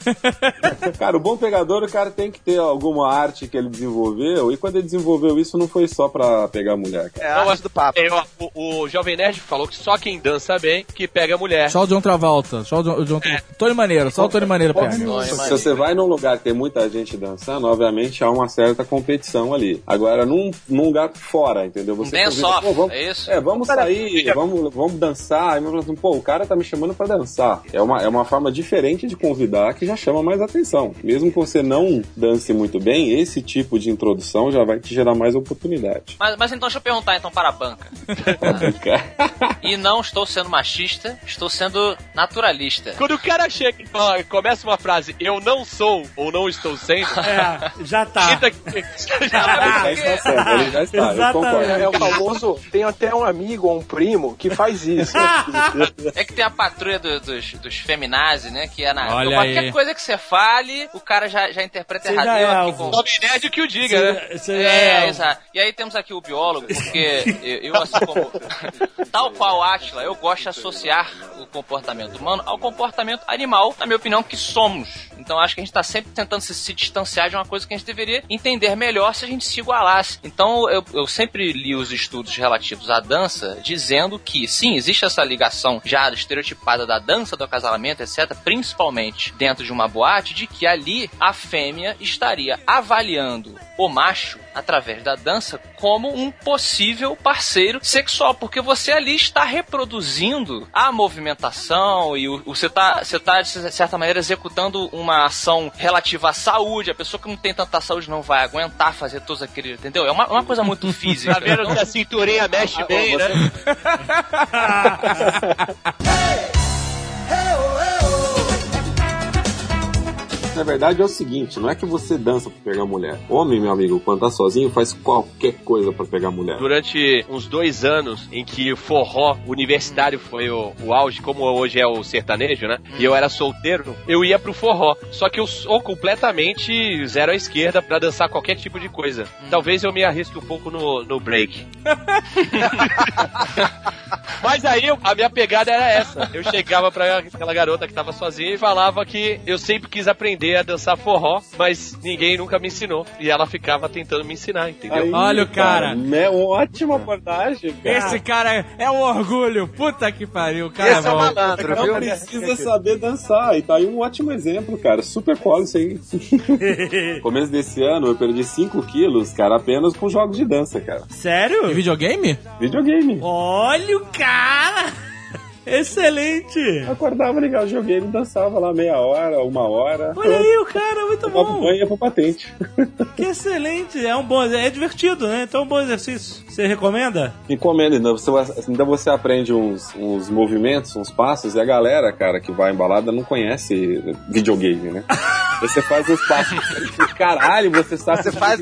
Cara, o bom pegador, o cara tem que ter alguma arte que ele desenvolveu, e quando ele desenvolveu isso, não foi só pra pegar a mulher. cara. É a arte do papo. É, o, o Jovem Nerd falou que só quem dança bem que pega a mulher. Só o John Travolta. Só o John, o John Tony Maneiro, só o Tony Maneiro pega. Se você vai num lugar que tem muita gente dançando, obviamente há uma certa competição ali. Agora, num, num lugar fora, entendeu? Você Dance convida, off, "Pô, vamos, é isso? É, vamos sair, vamos, vamos dançar. Aí assim, pô, o cara tá me chamando pra dançar. É uma, é uma forma diferente de convidar que já chama mais atenção. Mesmo que você não dance muito bem, esse tipo de introdução já vai te gerar mais oportunidade. Mas, mas então deixa eu perguntar então para a banca. E não estou sendo machista, estou sendo naturalista. Quando o cara chega e começa uma frase, eu não sou ou não estou sendo, É, já tá. Eita, que- ele já está certo, ele já está, eu concordo. É o famoso, tem até um amigo ou um primo que faz isso. É que tem a patrulha do- dos, dos feminazes, né? Que é na. Olha qualquer aí. coisa que você fale, o cara já, já interpreta Você errado. já é aqui alvo. com- Jovem Nerd que o diga, né? Você- É, é- exato. E aí temos aqui o biólogo, porque eu, eu, assim como. Tal qual Atila, eu gosto de associar o comportamento humano ao comportamento animal, na minha opinião, que somos. Então acho que a gente tá sempre tentando se, se distanciar de uma coisa que a gente deveria entender melhor se a gente se igualasse. Então eu, eu sempre li os estudos relativos à dança dizendo que sim, existe essa ligação já estereotipada da dança, do acasalamento, etc., principalmente dentro de uma boate, de que ali a fêmea estaria avaliando o macho através da dança como um possível parceiro sexual, porque você ali está reproduzindo a movimentação e o, você está você tá, de certa maneira executando uma ação relativa à saúde. A pessoa que não tem tanta saúde não vai aguentar fazer todos aqueles, entendeu? É uma, uma coisa muito física. Tá vendo que a cinturinha mexe bem, né? Na verdade é o seguinte, não é que você dança pra pegar mulher. Homem, meu amigo, quando tá sozinho, faz qualquer coisa pra pegar mulher. Durante uns dois anos em que o forró universitário foi o, o auge, como hoje é o sertanejo, né? E eu era solteiro, eu ia pro forró. Só que eu sou completamente zero à esquerda pra dançar qualquer tipo de coisa. Talvez eu me arrisque um pouco no, no break. Mas aí a minha pegada era essa. Eu chegava pra aquela garota que tava sozinha e falava que eu sempre quis aprender a dançar forró, mas ninguém nunca me ensinou. E ela ficava tentando me ensinar, entendeu? Aí, Olha o cara. É uma ótima abordagem, cara. Esse cara é um orgulho. Puta que pariu, o cara Esse é bom. malandro, Não viu? precisa saber dançar. E tá aí um ótimo exemplo, cara. Super cola isso aí. Começo desse ano eu perdi 5 quilos, cara, apenas com jogos de dança, cara. E Sério? videogame? Videogame. Olha o cara! Excelente! Eu acordava, ligava o videogame, dançava lá meia hora, uma hora. Olha aí o cara, muito bom. banho ia pro patente. Que excelente! É um bom, é divertido, né? Então é um bom exercício. Você recomenda? Encomenda, ainda você, ainda você aprende uns, uns movimentos, uns passos, e a galera, cara, que vai embalada não conhece videogame, né? Você faz os passos. Caralho, você sabe Você faz-.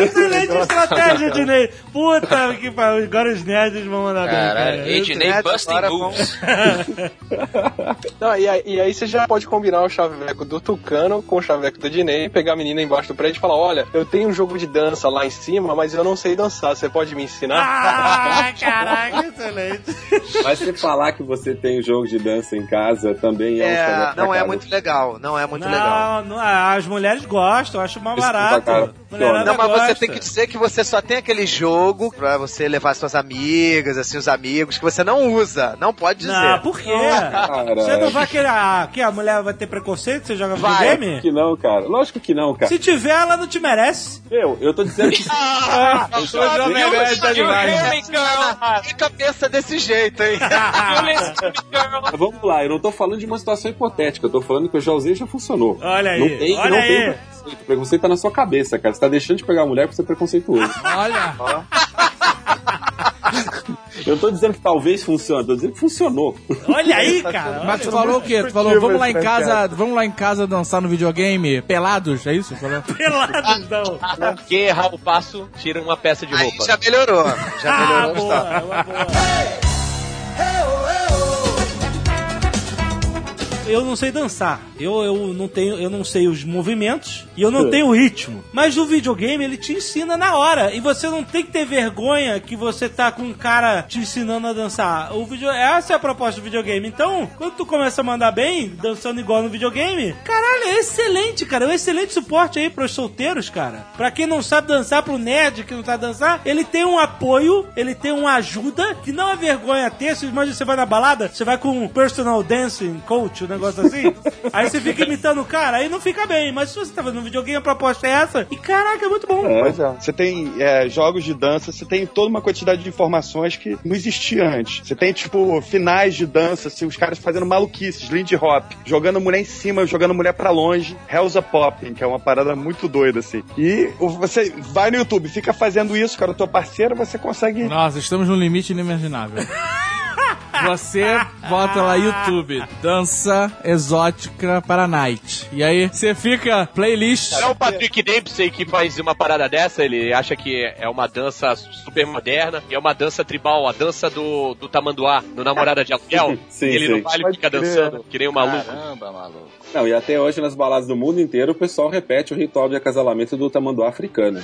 Excelente estratégia, Ednei! Puta que pariu, agora os nerds vão mandar bem, cara. Ednei Busting vamos- Moves. Não, e, aí, e aí você já pode combinar o chaveco do Tucano com o chaveco do Dinei, pegar a menina embaixo do prédio e falar: Olha, eu tenho um jogo de dança lá em cima, mas eu não sei dançar, você pode me ensinar? Ah, caraca, excelente. Mas você falar que você tem jogo de dança em casa também é, um É, chaveco pra não é casa. muito legal, não é muito legal. Não, não, as mulheres gostam, eu acho Isso, barato. Não, mas gosta. você tem que dizer que você só tem aquele jogo pra você levar suas amigas, assim, os amigos, que você não usa. Não pode dizer. Não, por quê? Cara, Você não vai querer. Ah, que a mulher vai ter preconceito? Você joga Vai. videogame? que não, cara. Lógico que não, cara. Se tiver, ela não te merece. Eu, eu tô dizendo que. O Jovem Nerd tá demais. Que cabeça desse jeito, hein? Vamos lá, eu não tô falando de uma situação hipotética, eu tô falando que eu já usei e já funcionou. Olha aí, Não tem, olha não aí. tem preconceito. O preconceito tá na sua cabeça, cara. Você tá deixando de pegar a mulher por ser preconceituoso. Olha, Eu tô dizendo que talvez funcione, tô dizendo que funcionou. Olha aí, cara. mas tu falou o quê? Tu falou, vamos lá em casa, vamos lá em casa dançar no videogame pelados, é isso? Pelados, não. Quem errar o passo, tira uma peça de Aí roupa. já melhorou. Já Ah, melhorou boa, bastante. é uma boa. Eu não sei dançar. Eu, eu não tenho, eu não sei os movimentos e eu não tenho o ritmo. Mas o videogame ele te ensina na hora e você não tem que ter vergonha que você tá com um cara te ensinando a dançar. O vídeo, essa é a proposta do videogame. Então, quando tu começa a mandar bem, dançando igual no videogame, caralho, é excelente, cara. É um excelente suporte aí pros solteiros, cara. Pra quem não sabe dançar, pro nerd que não sabe dançar, ele tem um apoio, ele tem uma ajuda que não é vergonha ter. Se imagina você vai na balada, você vai com um personal dancing coach, um negócio assim. aí você fica imitando o cara, aí não fica bem. Mas se você tá fazendo um videogame, a proposta é essa. E caraca, é muito bom. Pois é. Você tem é, jogos de dança, você tem toda uma quantidade de informações que não existia antes. Você tem, tipo, finais de dança, assim, os caras fazendo maluquices, Lindy Hop, jogando mulher em cima, jogando mulher pra longe, Helza Popping, que é uma parada muito doida, assim. E o- você vai no YouTube, fica fazendo isso, cara, tua parceira, você consegue. Nossa, estamos num limite inimaginável. Você bota lá YouTube, dança exótica para night. E aí você fica playlist. É o Patrick Dempsey que faz uma parada dessa, ele acha que é uma dança super moderna e é uma dança tribal, a dança do, do tamanduá, do namorada de aluguel. Sim, ele sim. no baile Pode fica crer. dançando, que nem um maluco. Caramba, maluco. Não, e até hoje nas baladas do mundo inteiro o pessoal repete o ritual de acasalamento do tamanduá africano.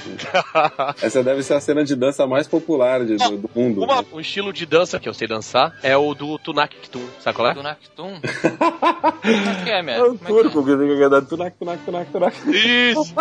Essa deve ser a cena de dança mais popular de- do, do mundo. Uma- né? um estilo de dança que eu sei dançar é o do Tunak Tum, sabe qual é? Do Nactum? Como é que é, É mesmo? o turco que fica cantando tunac, tunac, tunac, tunac. Isso!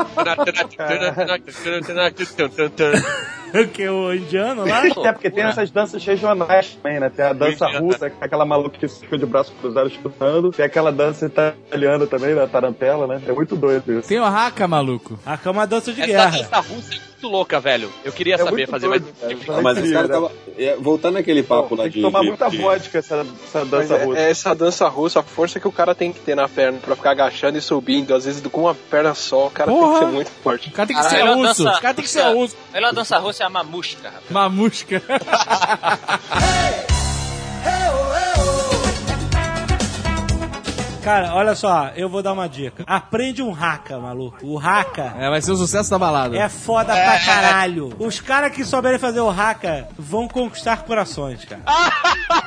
que é o indiano lá. Até porque tem essas danças regionais também, né? Tem a dança russa, é aquela maluca que fica de braço cruzado escutando. Tem aquela dança italiana também, da tarantela, né? É muito doido isso. Tem o haka, maluco. A cama é dança de Essa guerra. dança russa é muito louca, velho. Eu queria É saber fazer, doido, mas. cara. Ah, mas né? tava. é, Voltando naquele papo lá Tem de. que tomar muita de- vodka essa, essa dança é, russa. é essa dança russa, a força que o cara tem que ter na perna pra ficar agachando e subindo, às vezes com uma perna só, o cara tem que ser muito forte. O cara tem que Caralho, ser russo. O cara tem que ser russo. A melhor dança russa é a mamusca, rapaz. Mamusca. Cara, olha só, eu vou dar uma dica. Aprende um haka, maluco. O haka É, vai ser o sucesso da balada. é foda pra caralho. Os caras que souberem fazer o haka vão conquistar corações, cara.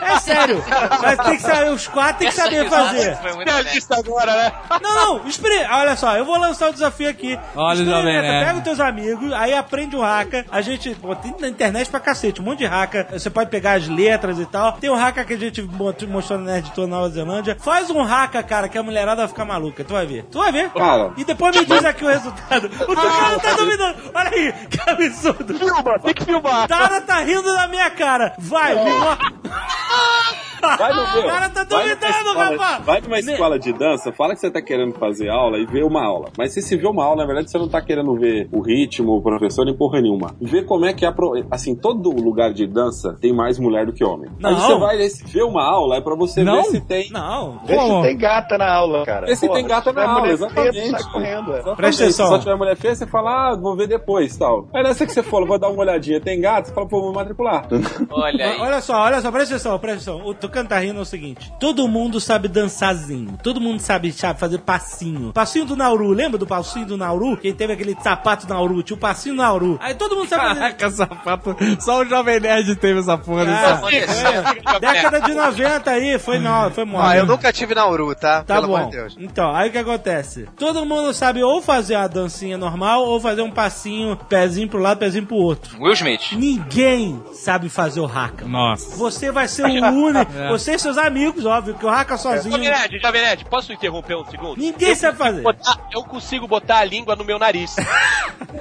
É sério. Mas tem que saber, os quatro tem que Essa saber fazer. Foi muito honesta. agora, né? Não, não, espere. Olha só, eu vou lançar o desafio aqui. Olha Jovem Nerd. Pega os teus amigos, aí aprende o haka. A gente, pô, tem na internet pra cacete, um monte de haka. Você pode pegar as letras e tal. Tem o haka que a gente mostrou na Nerd Tour na Nova Zelândia. Faz um haka, cara, que a mulherada vai ficar maluca. Tu vai ver. Tu vai ver. Cara. E depois me diz aqui o resultado. O cara tá duvidando. Olha aí, que absurdo. Filma, tem que filmar. Tara tá rindo na minha cara. Vai, me mostra. Vai no meu. O cara tá duvidando, escola- rapaz. Vai numa escola de dança, fala que você tá querendo fazer aula e vê uma aula. Mas se você vê uma aula, na verdade, você não tá querendo ver o ritmo, o professor, nem porra nenhuma. Vê como é que é a pro... Assim, todo lugar de dança tem mais mulher do que homem. Não. Aí você vai ver uma aula, é pra você Não? ver se tem. Não. Vê se tem gata na aula, cara. Vê se Porra, tem gata na aula, mulher exatamente. feia, sai correndo, é. Presta atenção. Se só tiver mulher feia, você fala, ah, vou ver depois tal. Aí nessa que você falou, vou dar uma olhadinha, tem gato, você fala, pô, vou matricular. Olha aí. Olha só, olha só, presta atenção, presta atenção. O Tucano rindo é o seguinte: todo mundo sabe dançarzinho, todo mundo sabe, sabe fazer passinho. Passinho do Nauru, lembra do passinho do Nauru? Quem teve aquele sapato Nauru, tinha o passinho do Nauru. Aí todo mundo sabe fazer. Caraca, sapato. Só o Jovem Nerd teve essa porra Ah, sapato. é. Década de 90 aí, foi, no, foi moda. Ah, eu nunca tive Nauru, tá? Tá Pelo bom. amor de Deus. Então, aí o que acontece? Todo mundo sabe ou fazer a dancinha normal ou fazer um passinho, pezinho pro lado, pezinho pro outro. Will Smith. Ninguém sabe fazer o haka. Nossa. Você vai ser o único. É. Você e seus amigos, óbvio, que o Haka sozinho. Jovem Nerd, Jovem Nerd, posso interromper um segundo? Ninguém sabe fazer. Botar- eu consigo botar a língua no meu nariz.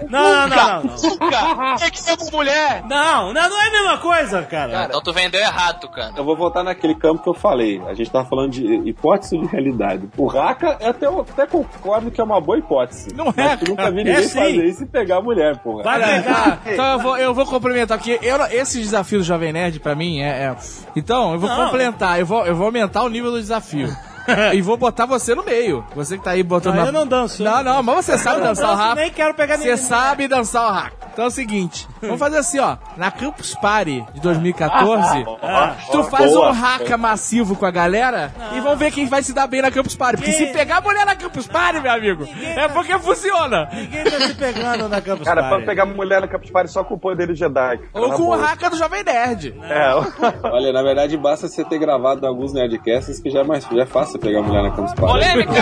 Não, não, não, não. Nunca! Tem que ser uma mulher! Não, não, não é a mesma coisa, cara. Então tu vendeu errado, cara. Eu vou voltar naquele campo que eu falei. A gente tava falando de hipótese de realidade. O Raka, eu até, eu até concordo que é uma boa hipótese. Não é, tu nunca cara. vi É ninguém sim. fazer isso e pegar a mulher, porra. Vai pegar. Então eu vou, eu vou complementar, porque eu, esse desafio do Jovem Nerd, pra mim, é. é- Então, eu vou Não. Complementar, eu vou, eu vou aumentar o nível do desafio. e vou botar você no meio. Você que tá aí botando. Não, na- eu não danço. Não, não, mas você sabe não dançar o rap. nem quero pegar Você sabe dançar o rap. Então é o seguinte, vamos fazer assim, ó. Na Campus Party de 2014, Ah, tu faz um raca massivo com a galera e vamos ver quem vai se dar bem na Campus Party. Porque se pegar a mulher na Campus Party, meu amigo, é porque funciona. Ninguém tá se pegando na Campus Cara, Party. pra pegar mulher no Campus Party só com o poder Jedi. Ou Na com o raca do Jovem Nerd. É, Olha, na verdade, basta você ter gravado alguns Nerdcasts que já é, mais, já é fácil pegar a mulher na Party. Polêmica!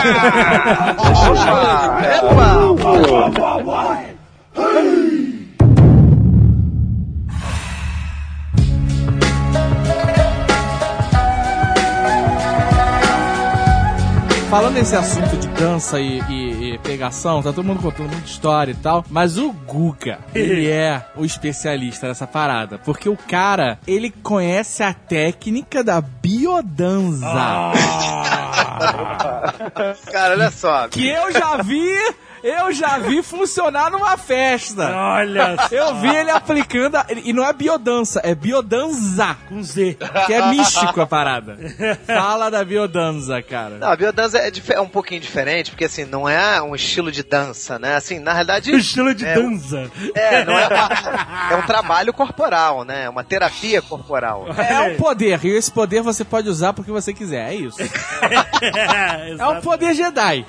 Falando nesse assunto de dança e, e- e pegação, tá todo mundo contando muita história e tal, mas o Guga, ele é o especialista nessa parada, porque o cara, ele conhece a técnica da biodanza, Cara, olha só. que eu já vi, eu já vi funcionar numa festa. Olha só. Eu vi ele aplicando, a- e não é biodança, é biodanza, Com Z. que é místico a parada. Fala da biodanza, cara. Não, a biodança é, é um pouquinho diferente, porque assim, não é um estilo de dança, né? Assim, na realidade. Estilo de é, dança. É, não é, uma- é um trabalho corporal, né? É uma terapia corporal. É um poder, e esse poder você pode usar porque você quiser, é isso. É um poder Jedi.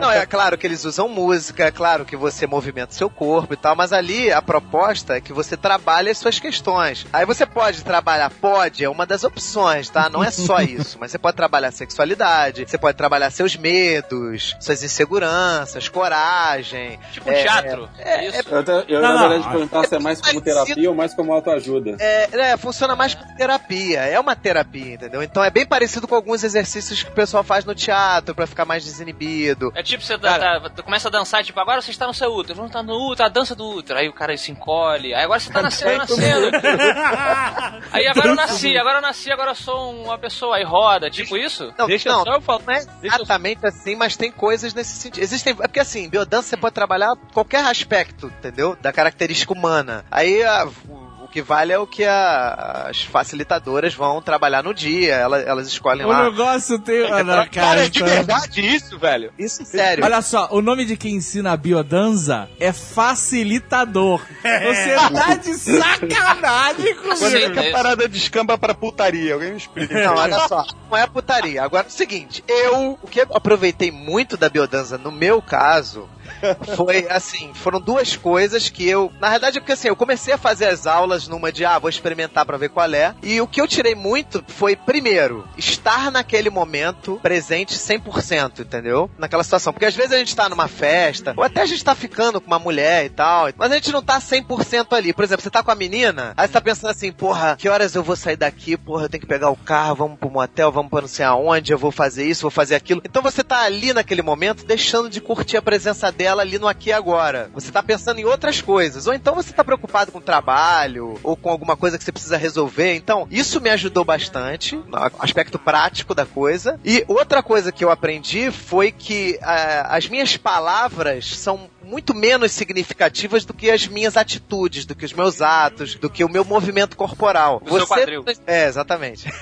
Não, é claro que eles usam música, é claro que você movimenta seu corpo e tal, mas ali a proposta é que você trabalhe as suas questões. Aí você pode trabalhar, pode, é uma das opções, tá? Não é só isso, mas você pode trabalhar sexualidade, você pode trabalhar seus medos, suas inseguranças, coragem. Tipo É, teatro. É, isso. Eu, até- eu, Não, na não. verdade, perguntar se é mais como terapia ou mais como autoajuda. É, é, funciona mais como terapia. É uma terapia, entendeu? Então é bem parecido com alguns exercícios que o pessoal faz no teatro pra ficar mais desinibido. É tipo, você dá- tá- tu começa a dançar, tipo, agora você está no seu útero, vamos estar no útero, a dança do útero. Aí o cara se encolhe, aí agora você tá nascendo, nascendo. Aí agora eu nasci, agora eu nasci, agora eu sou uma pessoa, aí roda, tipo isso? Não, Deixa não, só eu falar. não é exatamente assim, mas tem coisas nesse sentido. Existem. É porque assim, biodança você pode trabalhar qualquer aspecto, entendeu? Da característica humana. Aí a- o que vale é o que a- as facilitadoras vão trabalhar no dia. Elas, elas escolhem O lá. negócio tem. Olha, Cara, cara, é de então- verdade isso, velho? Isso sério. Olha só, o nome de quem ensina a biodanza é facilitador. Você tá de sacanagem Sim, é que é. a parada descamba pra putaria? Alguém me explica. Não, olha só, não é putaria. Agora, é o seguinte, eu, o que eu aproveitei muito da biodança no meu caso, foi assim, foram duas coisas que eu, na verdade porque assim, eu comecei a fazer as aulas numa de, ah, vou experimentar pra ver qual é, e o que eu tirei muito foi, primeiro, estar naquele momento presente 100%, entendeu? Naquela situação, porque às vezes a gente tá numa festa, ou até a gente tá ficando com uma mulher e tal, mas a gente não tá 100% ali. Por exemplo, você tá com a menina, aí você tá pensando assim, porra, que horas eu vou sair daqui? Porra, eu tenho que pegar o carro, vamos pro motel, vamos pra não sei aonde, eu vou fazer isso, vou fazer aquilo. Então você tá ali naquele momento, deixando de curtir a presença dela ali no aqui e agora. Você tá pensando em outras coisas. Ou então você tá preocupado com o trabalho, ou com alguma coisa que você precisa resolver. Então, isso me ajudou bastante, no aspecto prático da coisa. E outra coisa que eu aprendi foi que ah, as minhas palavras são muito menos significativas do que as minhas atitudes, do que os meus atos, do que o meu movimento corporal. Do seu quadril. É, exatamente.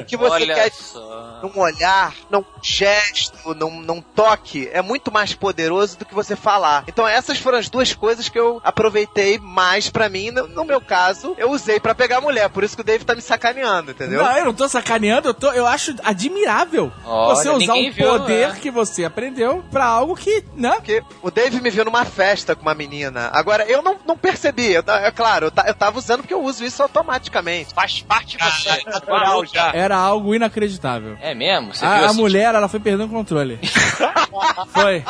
o que você Olha quer só. num olhar, num gesto, num, num toque, é muito mais poderoso do que você falar. Então essas foram as duas coisas que eu aproveitei mais pra mim. No, no meu caso, eu usei pra pegar mulher. Por isso que o Dave tá me sacaneando, entendeu? Não, eu não tô sacaneando, eu, tô, eu acho admirável Olha, você usar ninguém um viu, poder né? que você aprendeu pra algo que, né? Porque o Dave me viu numa festa com uma menina. Agora, eu não, não percebi. Eu, é claro, eu, eu tava usando porque eu uso isso automaticamente. Faz parte de você. É natural já. Era algo inacreditável. É mesmo? Você viu A, a mulher, ela foi perdendo o controle. foi.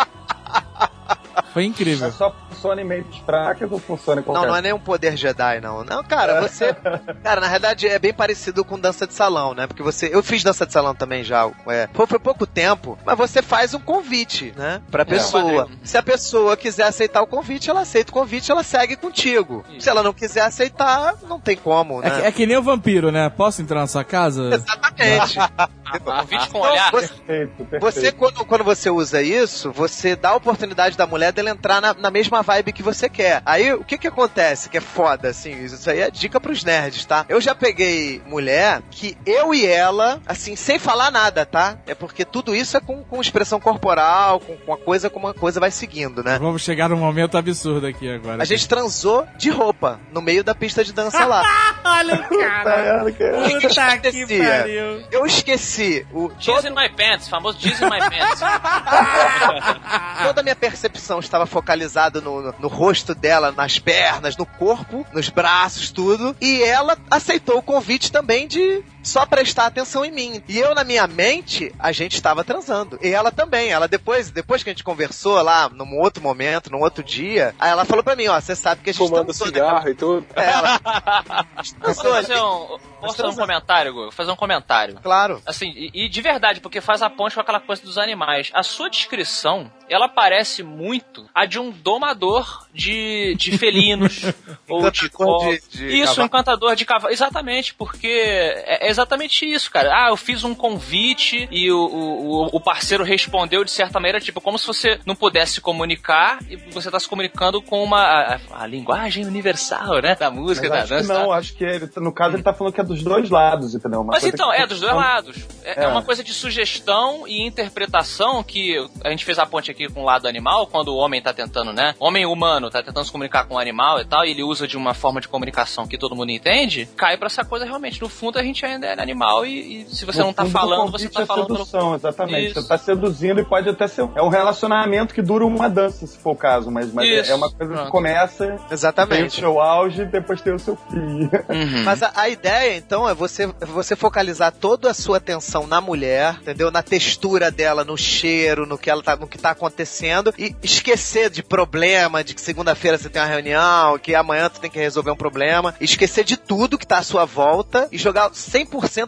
Foi incrível. Só, funciona em mentes fracas ou funciona em qualquer... Não, não é nem um poder Jedi, não. Não, cara, você. Cara, na realidade é bem parecido com dança de salão, né? Porque você. Eu fiz dança de salão também já. É, foi, foi pouco tempo, mas você faz um convite, né? Pra pessoa. maneiro. Se a pessoa quiser aceitar o convite, ela aceita o convite, ela segue contigo. Se ela não quiser aceitar, não tem como, É, que- né? é que nem o vampiro, né? Posso entrar na sua casa? Exatamente. Convite com Então, olhar. você- Perfeito, perfeito. Você, quando, quando você usa isso, você dá a oportunidade da mulher dela entrar na, na mesma vibe que você quer. Aí, o que que acontece que é foda, assim, isso aí é dica pros nerds, tá? Eu já peguei mulher que eu e ela, assim, sem falar nada, tá? É porque tudo isso é com, com expressão corporal, com, com a coisa como a coisa vai seguindo, né? Vamos chegar num momento absurdo aqui agora. A gente transou de roupa no meio da pista de dança lá. Olha o cara. O que que Puta que acontecia? pariu. Eu esqueci o Jeans in my pants, famoso jeans in my pants. Toda a minha percepção estava focalizada no, no, no rosto dela, nas pernas, no corpo, nos braços, tudo. E ela aceitou o convite também de só prestar atenção em mim. E eu, na minha mente, a gente estava transando. E ela também. Ela depois, depois que a gente conversou lá, num outro momento, num outro dia, aí ela falou pra mim, ó, você sabe que a gente Fumando transou, né? cigarro e tudo. É, ela... Posso fazer um, posso fazer um comentário, Gu? Fazer um comentário. Claro. Assim, e, e de verdade, porque faz a ponte com aquela coisa dos animais. A sua descrição, ela parece muito a de um domador de, de felinos. ou de, de- de Isso, cavalo. um encantador de cavalo. Exatamente, porque é é exatamente isso, cara. Ah, eu fiz um convite e o, o, o parceiro respondeu de certa maneira, tipo, como se você não pudesse se comunicar e você tá se comunicando com uma a, a linguagem universal, né? Da música, Mas da dança. não, acho que ele, no caso ele tá falando que é dos dois lados, entendeu? Uma Mas coisa então, que- é dos dois lados. É, é É. uma coisa de sugestão e interpretação que a gente fez a ponte aqui com o lado animal, quando o homem tá tentando, né? Homem humano tá tentando se comunicar com o animal e tal, e ele usa de uma forma de comunicação que todo mundo entende, cai pra essa coisa realmente. No fundo, a gente ainda é animal e, e se você No não tá falando, você convite tá é falando pelo. sedução, exatamente. Isso. Você tá seduzindo e pode até ser. É um relacionamento que dura uma dança, se for o caso, mas, mas é- Isso. é uma coisa Pronto. que começa, tem o Exatamente. seu auge e depois tem o seu fim. Uhum. Mas a, a ideia, então, é você, é você focalizar toda a sua atenção na mulher, entendeu? Na textura dela, no cheiro, no que ela tá, no que tá acontecendo e esquecer de problema, de que segunda-feira você tem uma reunião, que amanhã tu tem que resolver um problema, esquecer de tudo que tá à sua volta e jogar 100%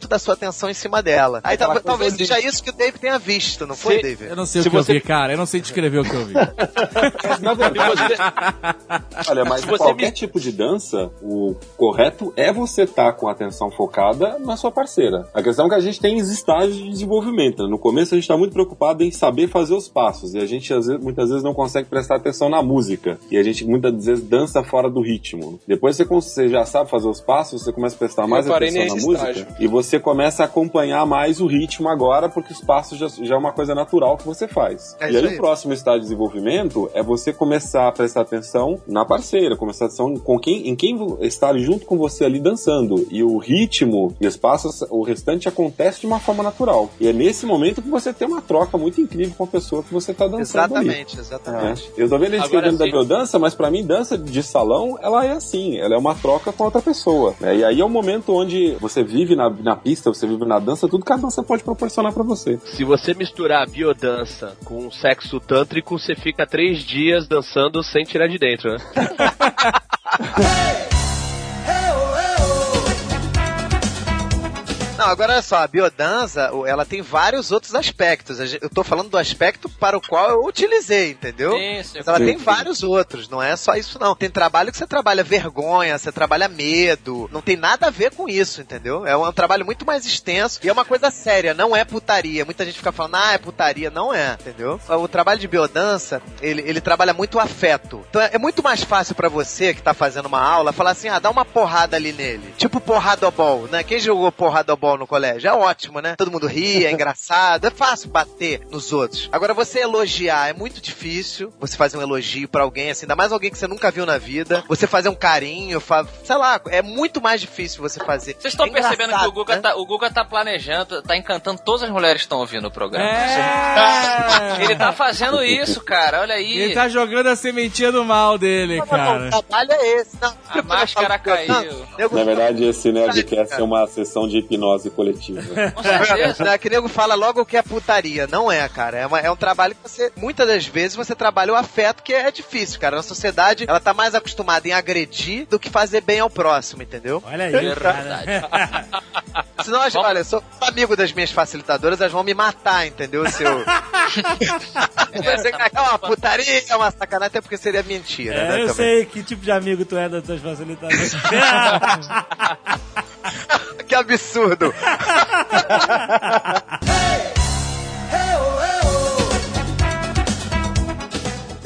da sua atenção em cima dela. Aí talvez de- seja isso que o Dave tenha visto, não foi, Se- Dave? Eu não sei Se o que eu você- vi, cara. Eu não sei descrever o que eu vi. Na verdade, Olha, mas Se você qualquer me- tipo de dança, o correto é você estar com a atenção focada na sua parceira. A questão é que a gente tem os estágios de desenvolvimento. né? No começo a gente está muito preocupado em saber fazer os passos e a gente muitas vezes não consegue prestar atenção na música e a gente muitas vezes dança fora do ritmo. Depois você, você já sabe fazer os passos, você começa a prestar Eu mais parei atenção na música estágio. E você começa a acompanhar mais o ritmo agora porque os passos já, já é uma coisa natural que você faz. É e aí, aí. o próximo estágio de desenvolvimento é você começar a prestar atenção na parceira, começar a atenção com quem, em quem está junto com você ali dançando. E o ritmo e os passos, o restante acontece de uma forma natural. E é nesse momento que você tem uma troca muito incrível com a pessoa que você está dançando ali. Exatamente, exatamente. É. Eu tô vendo eles escrevendo da sim. biodança, mas pra mim, dança de salão, ela é assim, ela é uma troca com outra pessoa. né? E aí é o momento onde você vive na, na pista, você vive na dança, tudo que a dança pode proporcionar pra você. Se você misturar biodança com sexo tântrico, você fica três dias dançando sem tirar de dentro, né? Não, agora olha só, a biodança, ela tem vários outros aspectos. Eu tô falando do aspecto para o qual eu utilizei, entendeu? Sim, sim. Mas ela Sim, tem sim. vários outros, não é só isso não. Tem trabalho que você trabalha vergonha, você trabalha medo, não tem nada a ver com isso, entendeu? É um, é um trabalho muito mais extenso e é uma coisa séria, não é putaria. Muita gente fica falando, ah, é putaria, não é, entendeu? O trabalho de biodança, ele, ele trabalha muito o afeto. Então é, é muito mais fácil pra você que tá fazendo uma aula falar assim, ah, dá uma porrada ali nele. Tipo porradobol, né? Quem jogou porradobol no colégio? É ótimo, né? Todo mundo ri, é engraçado, é fácil bater nos outros. Agora você elogiar é muito difícil. Você fazer um elogio pra alguém, assim, ainda mais alguém que você nunca viu na vida. Você fazer um carinho, fa... sei lá, é muito mais difícil você fazer. Vocês estão É percebendo que o Guga, né? tá, o Guga tá planejando, tá encantando todas as mulheres que estão ouvindo o programa. É! Ele tá fazendo isso, cara. Olha aí. Ele tá jogando a sementinha do mal dele, Não, não, cara. o trabalho é esse. Não, A máscara caiu. Na verdade, esse Nerdcast é uma sessão de hipnose hipnose coletiva. Com certeza. Não é que nego fala logo que é putaria. Não é, cara. É, uma- é um trabalho que você, muitas das vezes, você trabalha o afeto, que é difícil, cara. Na sociedade, ela tá mais acostumada em agredir do que fazer bem ao próximo, entendeu? Olha aí, Verdade. cara. Senão, as- olha, eu sou amigo das minhas facilitadoras, elas vão me matar, entendeu? Se eu... Que é uma putaria, é uma sacanagem, até porque seria mentira, É, né? eu também. sei que tipo de amigo tu é das tuas facilitadoras. Que absurdo!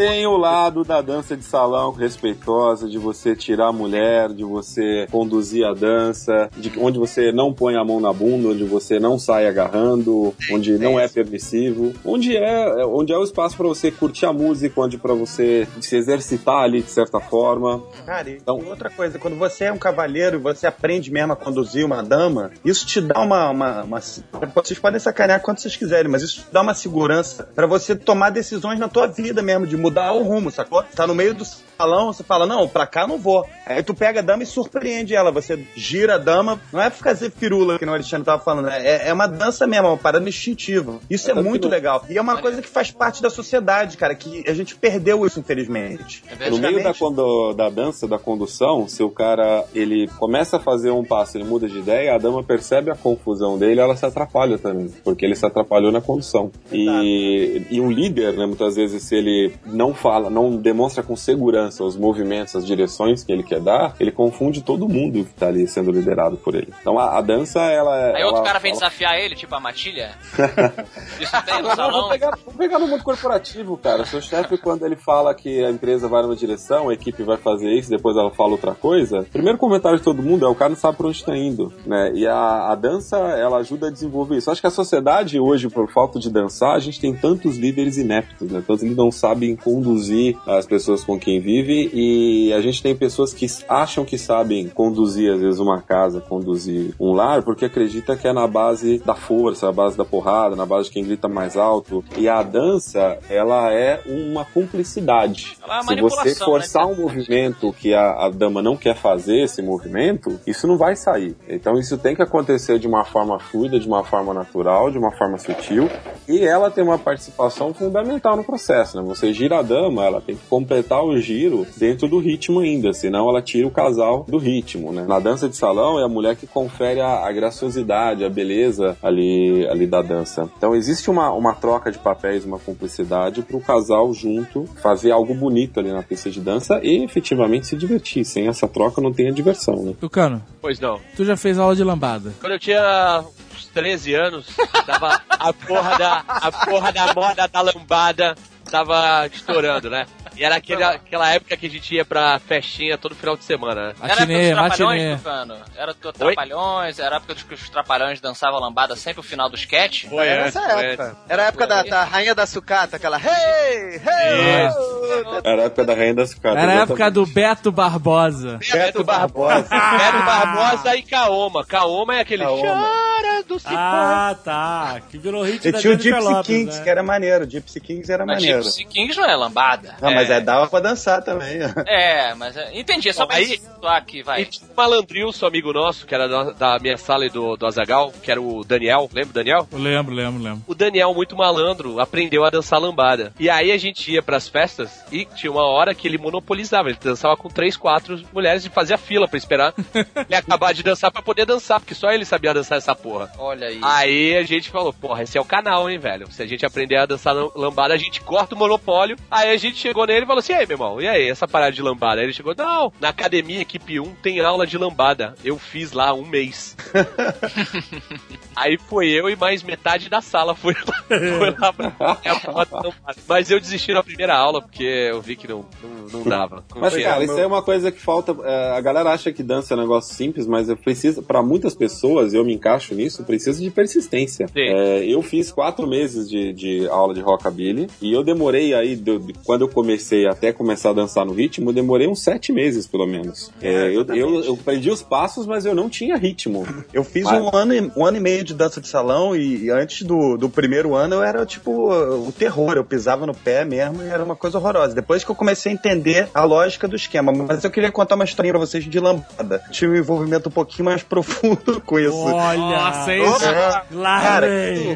Tem o lado da dança de salão respeitosa, de você tirar a mulher, de você conduzir a dança, de onde você não põe a mão na bunda, onde você não sai agarrando, onde não é permissivo, onde é, onde é o espaço para você curtir a música, onde para você se exercitar ali de certa forma. Cara, e Então- outra coisa, quando você é um cavalheiro e você aprende mesmo a conduzir uma dama, isso te dá uma, uma, uma- Vocês podem sacanear quanto vocês quiserem, mas isso te dá uma segurança pra você tomar decisões na tua vida mesmo, de mudar o rumo, sacou? Tá no meio do salão, você fala, não, pra cá não vou. Aí tu pega a dama e surpreende ela, você gira a dama, não é fazer firula, que o Alexandre tava falando, né? é, é uma dança mesmo, é uma parada instintiva. Isso é muito legal. E é uma coisa que faz parte da sociedade, cara, que a gente perdeu isso, infelizmente. É No meio da, quando, da dança, da condução, se o cara ele começa a fazer um passo, ele muda de ideia, a dama percebe a confusão dele, ela se atrapalha também, porque ele se atrapalhou na condução. E, e um líder, né, muitas vezes, se ele não fala, não demonstra com segurança os movimentos, as direções que ele quer dar, ele confunde todo mundo que tá ali sendo liderado por ele. Então a, a dança, ela Aí ela, outro cara vem ela- desafiar ele, tipo a matilha. Isso tem no Não, salão. vamos, pegar, vamos pegar no mundo corporativo, cara. Seu chefe, quando ele fala que a empresa vai numa direção, a equipe vai fazer isso, depois ela fala outra coisa, o primeiro comentário de todo mundo é o cara não sabe pra onde está indo, né? E a, a dança, ela ajuda a desenvolver isso. Acho que a sociedade hoje, por falta de dançar, a gente tem tantos líderes ineptos, né? Tantos que não sabem conduzir as pessoas com quem vive e a gente tem pessoas que acham que sabem conduzir, às vezes, uma casa, conduzir um lar, porque acredita que é na base da força, na base da porrada, na base de quem grita mais alto. E a dança, ela é uma cumplicidade. É Se você manipulação, forçar né? um movimento que a, a dama não quer fazer, esse movimento, isso não vai sair. Então isso tem que acontecer de uma forma fluida, de uma forma natural, de uma forma sutil. E ela tem uma participação fundamental no processo, né? Você gira a dama, ela tem que completar o giro dentro do ritmo ainda, senão ela tira o casal do ritmo, né? Na dança de salão é a mulher que confere a, a graciosidade, a beleza ali, ali da dança. Então existe uma, uma troca de papéis, uma cumplicidade para o casal junto fazer algo bonito ali na pista de dança e efetivamente se divertir. Sem essa troca não tem a diversão, né? Tucano, Pois não. tu já fez aula de lambada. Quando eu tinha uns 13 anos, tava a porra da, a porra da moda da lambada tava estourando, né? E era aquele, aquela época que a gente ia pra festinha todo final de semana, né? Era época dos trapalhões. Tufano? Era dos trapalhões, era a época dos que os trapalhões dançavam lambada sempre o final do sketch? Foi Era antes, essa foi época. Era a época da, da rainha da sucata, aquela hey, hey! Era a época da rainha das sucatas. Era a época do Beto Barbosa. Beto Barbosa. Beto Barbosa e Kaoma. Kaoma é aquele Kaoma. chora do cipó. Ah, tá. Que virou hit E da tinha o Gypsy Lopez, Kings, né? que era maneiro. Gypsy Kings era Mas maneiro. Gypsy Kings não é lambada. Não, mas é, dava pra dançar também. É, mas é, entendi, só pra Aí- situar aqui, vai. E tinha o Malandrilson, amigo nosso, que era da, da minha sala e do, do Azagal, que era o Daniel. Lembra o Daniel? Eu lembro, lembro, lembro. O Daniel, muito malandro, aprendeu a dançar lambada. E aí a gente ia pras festas e tinha uma hora que ele monopolizava. Ele dançava com três, quatro mulheres e fazia fila pra esperar ele acabar de dançar pra poder dançar, porque só ele sabia dançar essa porra. Olha aí. Aí a gente falou, porra, esse é o canal, hein, velho? Se a gente aprender a dançar lambada, a gente corta o monopólio. Aí a gente chegou nele e falou assim: e aí, meu irmão, e aí, essa parada de lambada? Aí ele chegou, não, na academia equipe 1 tem aula de lambada. Eu fiz lá um mês. aí foi eu e mais metade da sala foi lá, foi lá pra é. Mas eu desisti na primeira aula, porque eu vi que não, não, não dava. Não Mas, cara, isso é uma coisa que falta. é, a galera acha que dança é um negócio simples, mas eu preciso, para muitas pessoas, eu me encaixo nisso, precisa de persistência. É, eu fiz quatro meses de, de aula de rockabilly e eu demorei aí, de- de- quando eu comecei até começar a dançar no ritmo, eu demorei uns sete meses, pelo menos. É, eu, eu, eu aprendi os passos, mas eu não tinha ritmo. Eu fiz Mas- um ano, e- um ano e meio de dança de salão e, e antes do, do primeiro ano eu era tipo o terror. Eu pisava no pé mesmo e era uma coisa horrorosa. Depois que eu comecei a entender a lógica do esquema. Mas eu queria contar uma historinha pra vocês de lambada. Tive um envolvimento um pouquinho mais profundo com isso. Olha! Nossa, Cara,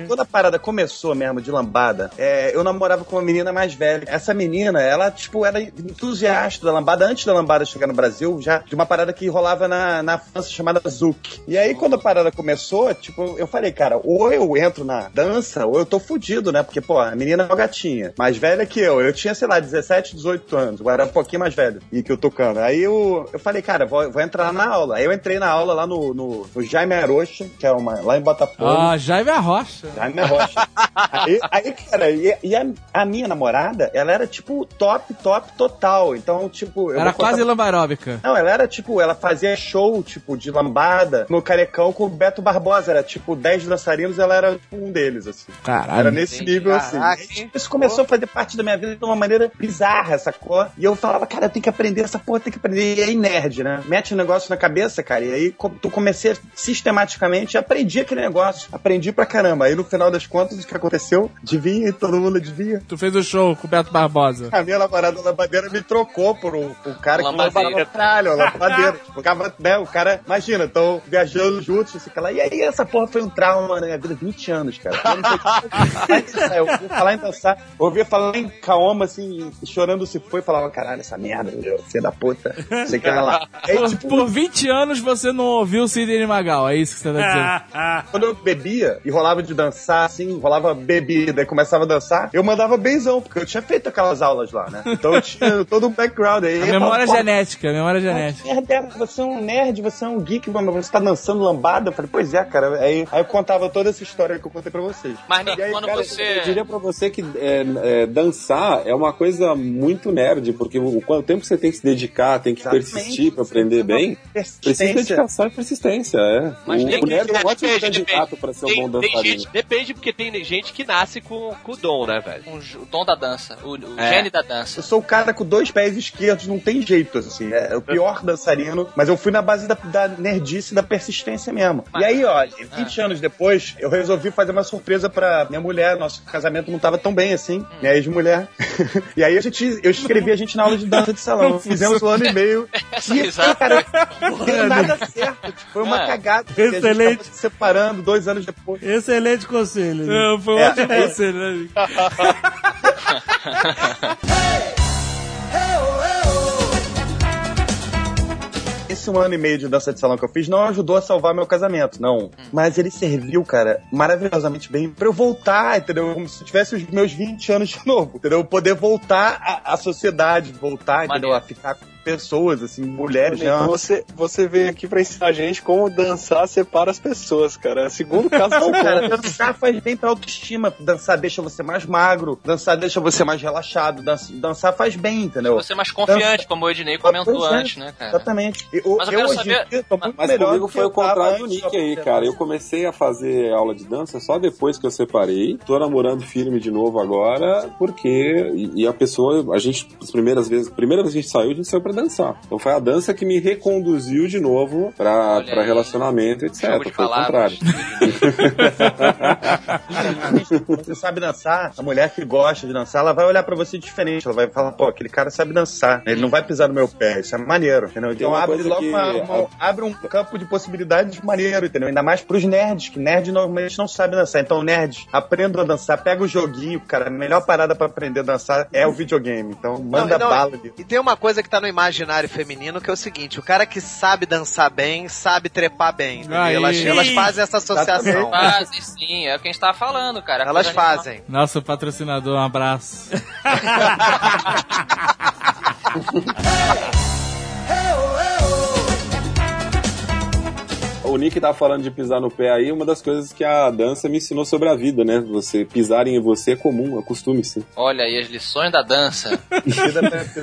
quando a parada começou mesmo de lambada, é, eu namorava com uma menina mais velha. Essa menina, ela, tipo, era entusiasta da lambada antes da lambada chegar no Brasil, já de uma parada que rolava na, na França chamada Zouk. E aí, quando a parada começou, tipo, eu falei, cara, ou eu entro na dança, ou eu tô fudido, né? Porque, pô, a menina é uma gatinha, mais velha que eu. Eu tinha, sei lá, 17, 18 anos, eu era um pouquinho mais velho e que eu tocando. Aí eu, eu falei, cara, vou, vou entrar na aula. Aí eu entrei na aula lá no, no, no Jaime Arocha, que é uma, lá em Botafogo. Ah, Jaime Rocha. Jaime Rocha. aí, aí, cara, e, e a, a minha namorada, ela era tipo top, top total. Então, tipo. eu Era contar- quase lamba aeróbica. Não, ela era tipo, ela fazia show, tipo, de lambada no Carecão com o Beto Barbosa. Era tipo 10 dançarinos, ela era tipo um deles, assim. Caralho. Era nesse nível, assim. Caraca, E Isso começou a fazer parte da minha vida de uma maneira bizarra, sacou? E eu falava, cara, tem que aprender essa porra, tem que aprender. E aí, nerd, né? Mete um negócio na cabeça, cara. E aí, tu comecei sistematicamente, aprendi aquele negócio. Aprendi pra caramba. Aí, no final das contas, o que aconteceu? Devia, todo mundo devia. Tu fez o show com o Beto Barbosa. A minha namorada lambadeira me trocou por um, um cara que Lambadeira. lambava pra caralho, uma lambadeira. Ficava, né, o cara, imagina, estão viajando juntos, assim, lá. E aí, essa porra foi um trauma na minha vida, 20 anos, cara. Eu não sei- Eu ouvi falar em dançar, ouvia falar em Kaoma, assim, chorando se foi, falava, caralho, essa merda, meu, filho da puta, sei que era lá. Aí, Por, tipo, por 20 anos você não ouviu o Sidney Magal, é isso que você tá dizendo. Quando eu bebia e rolava de dançar, assim, rolava bebida e começava a dançar, eu mandava benzão, porque eu tinha feito aquelas aulas lá, né? Então eu tinha todo um background aí. A memória falava, genética, a memória "Pô, genética. que merda é? Você é um nerd, você é um geek, mano, você tá dançando lambada? Eu falei, pois é, cara. Aí, aí eu contava toda essa história que eu contei pra vocês. Mas, E aí, quando cara, você. Eu diria pra você que é, é, dançar é uma coisa muito nerd, porque o quanto tempo você tem que se dedicar, tem que Exatamente. persistir pra aprender bem, precisa de dedicação e persistência, é. Mas o, tem o nerd é um ótimo depende, candidato pra ser um bom dançarino. depende, porque tem gente que nasce com, com o dom, né, velho? um o dom da dança, o, o É. gene da dança. Eu sou o cara com dois pés esquerdos, não tem jeito, assim. É o pior dançarino, mas eu fui na base da, da nerdice e da persistência mesmo. E aí, ó, 20 anos depois, eu resolvi fazer uma surpresa pra minha mulher. Nosso casamento não tava tão bem assim, minha ex-mulher. e aí a gente, eu escrevi a gente na aula de dança de salão. Fizemos um ano e meio. Essa E, risada. cara, não deu nada certo. Tipo, foi uma É. cagada. Excelente. se separando dois anos depois. Excelente conselho. né? É, foi um É. ótimo conselho, né? Esse um ano e meio de dança de salão que eu fiz não ajudou a salvar meu casamento, não. Mas ele serviu, cara, maravilhosamente bem pra eu voltar, entendeu? Como se eu tivesse os meus 20 anos de novo, entendeu? Poder voltar à, à sociedade, voltar, entendeu? Maneiro. A ficar com pessoas, assim, mulheres, né? Então você, você veio aqui pra ensinar a gente como dançar separa as pessoas, cara. É o segundo caso Não, cara, dançar faz bem pra autoestima. Dançar deixa você mais magro, dançar deixa você mais relaxado, dança- dançar faz bem, entendeu? Você é mais confiante, como o Ednei comentou é, antes, né, cara? Exatamente. Eu, Mas eu eu quero hoje saber- dia tô muito Mas melhor comigo foi o contrário do Nick aí, cara. Eu comecei a fazer aula de dança só depois que eu separei. Tô namorando firme de novo agora, porque. E, e a pessoa, a gente, as primeiras vezes, primeira vez que a gente saiu, a gente saiu pra dançar. Então foi a dança que me reconduziu de novo pra, Olha pra aí. relacionamento, etc. Foi o palavras. contrário. Você sabe dançar, a mulher que gosta de dançar, ela vai olhar pra você diferente. Ela vai falar, pô, aquele cara sabe dançar. Ele não vai pisar no meu pé. Isso é maneiro, entendeu? Então uma abre logo que- uma- uma- abre um campo de possibilidades maneiro, entendeu? Ainda mais pros nerds, que nerd normalmente não sabe dançar. Então, nerds, aprendam a dançar, pega o joguinho, cara. A melhor parada pra aprender a dançar é o videogame. Então, manda Não, não, bala ali. E tem uma coisa que tá no imaginário feminino que é o seguinte: o cara que sabe dançar bem, sabe trepar bem. Elas, elas fazem essa associação. Fazem sim, é o que a gente tava falando, cara. Elas Coisa animal. fazem. Nosso patrocinador, um abraço. O Nick tá falando de pisar no pé aí, uma das coisas que a dança me ensinou sobre a vida, né? Você pisar em você é comum, acostume-se. Olha aí as lições da dança.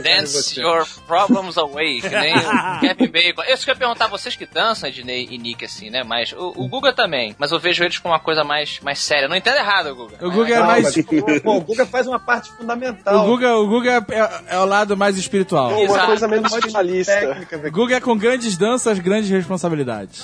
Dance your problems away, que nem o Kevin Bacon. Eu só queria perguntar a vocês que dançam, Ednei e Nick, assim, né? Mas o, o Guga também. Mas eu vejo eles com uma coisa mais, mais séria. Não entendo errado, Guga. O Guga é Não, mais. mas, pô, o Guga faz uma parte fundamental. O Guga, o Guga é, é o lado mais espiritual. Uma Exato. coisa menos finalista. O. Guga é com grandes danças, grandes responsabilidades.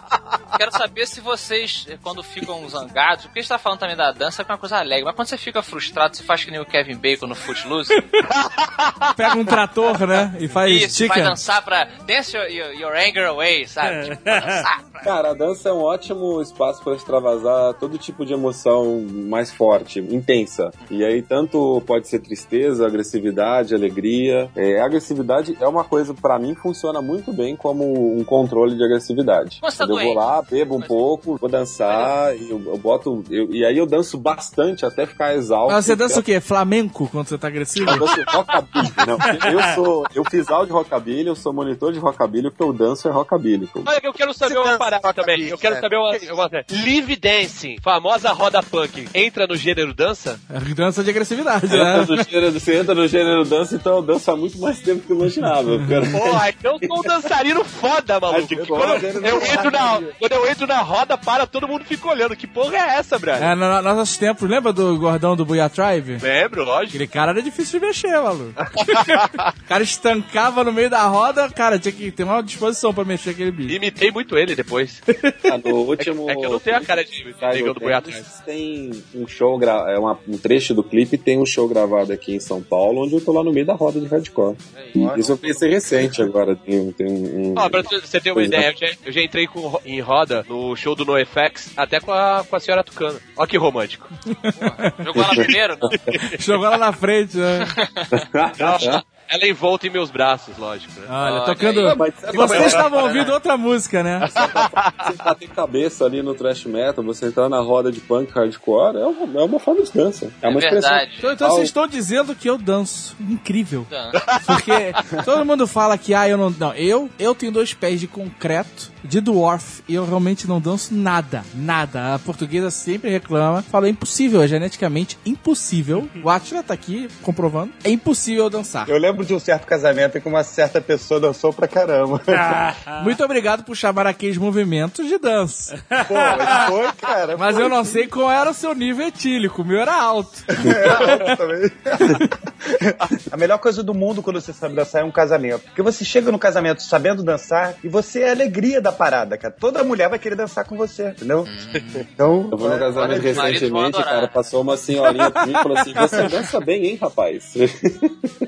quero saber se vocês, eh, quando ficam zangados, porque a gente tá falando também da dança, é uma coisa alegre, mas quando você fica frustrado, você faz que nem o Kevin Bacon no Footloose, Pega um trator, né? E faz isso, vai dançar pra dance your, your, your anger away, sabe? Tipo, dançar pra... Cara, a dança é um ótimo espaço para extravasar todo tipo de emoção mais forte, intensa. E aí, tanto pode ser tristeza, agressividade, alegria. É, a agressividade é uma coisa, pra mim, funciona muito bem como um controle de agressividade. Você tá Quando eu vou doente. lá, bebo um pouco, vou dançar, e eu, eu boto. eu- e aí eu danço bastante até ficar exausto. Mas você dança o quê? Flamenco quando você tá agressivo? Eu danço rockabilly. Não, eu sou. Eu fiz aula de rockabilly, eu sou monitor de rockabilly, o que eu danço é rockabilly. Olha, eu quero saber uma parada também. Eu quero saber uma, uma Live Dancing, famosa roda punk, entra no gênero dança? É dança de agressividade, Você né? entra, no gênero, você entra no gênero dança, então eu danço há muito mais tempo que eu imaginava. Porra, então eu sou um dançarino foda, maluco. Quando eu, eu entro na, quando eu entro na roda, para, todo mundo fica olhando. Que porra é essa, brother? É, no, nos nossos tempos, lembra do gordão do Buia Tribe? Lembro, lógico. Aquele cara era difícil de mexer, maluco. o cara estancava no meio da roda, cara, tinha que ter uma disposição pra mexer aquele bicho. Imitei muito ele depois. Ah, no último. É que eu não tenho a cara de negão do tem- boi atrás. Tem um show, gra... é uma- um trecho do clipe, tem um show gravado aqui em São Paulo, onde eu tô lá no meio da roda de hardcore. Isso eu pensei recente agora. Tem, tem um. Ó, pra você ter uma Pois é. ideia, eu já, eu já entrei com, em roda no show do NoFX, até com a, com a senhora Tucano. Ó que romântico. Jogou lá primeiro? Não. Jogou lá na frente, né? Ela, ela envolta em meus braços, lógico. Né? Olha, Olha tocando. aí. Mas Vocês é? estavam ouvindo outra música, né? Você bater cabeça ali no thrash metal, você entrar na roda de punk hardcore, é uma, é uma forma de dança. É É uma expressão. verdade. Então, então vocês estão dizendo que eu danço. Incrível. Dança. Porque todo mundo fala que, ah, eu não. Não, eu, eu tenho dois pés de concreto, de dwarf, e eu realmente não danço nada. Nada. A portuguesa sempre reclama. Fala, é impossível, é geneticamente impossível. O Atila tá aqui comprovando. É impossível eu dançar. Eu lembro de um certo casamento em que uma certa pessoa dançou pra caramba. Muito obrigado por chamar aqueles movimentos de dança. Pô, mas foi, cara. Mas foi. eu não sei qual era o seu nível etílico. O meu era alto. É, também. A melhor coisa do mundo quando você sabe dançar é um casamento. Porque você chega no casamento sabendo dançar e você é a alegria da parada, cara. Toda mulher vai querer dançar com você, entendeu? Então. Eu fui no casamento maridos vão recentemente, cara, passou uma senhorinha e falou assim: Você dança bem, hein, rapaz?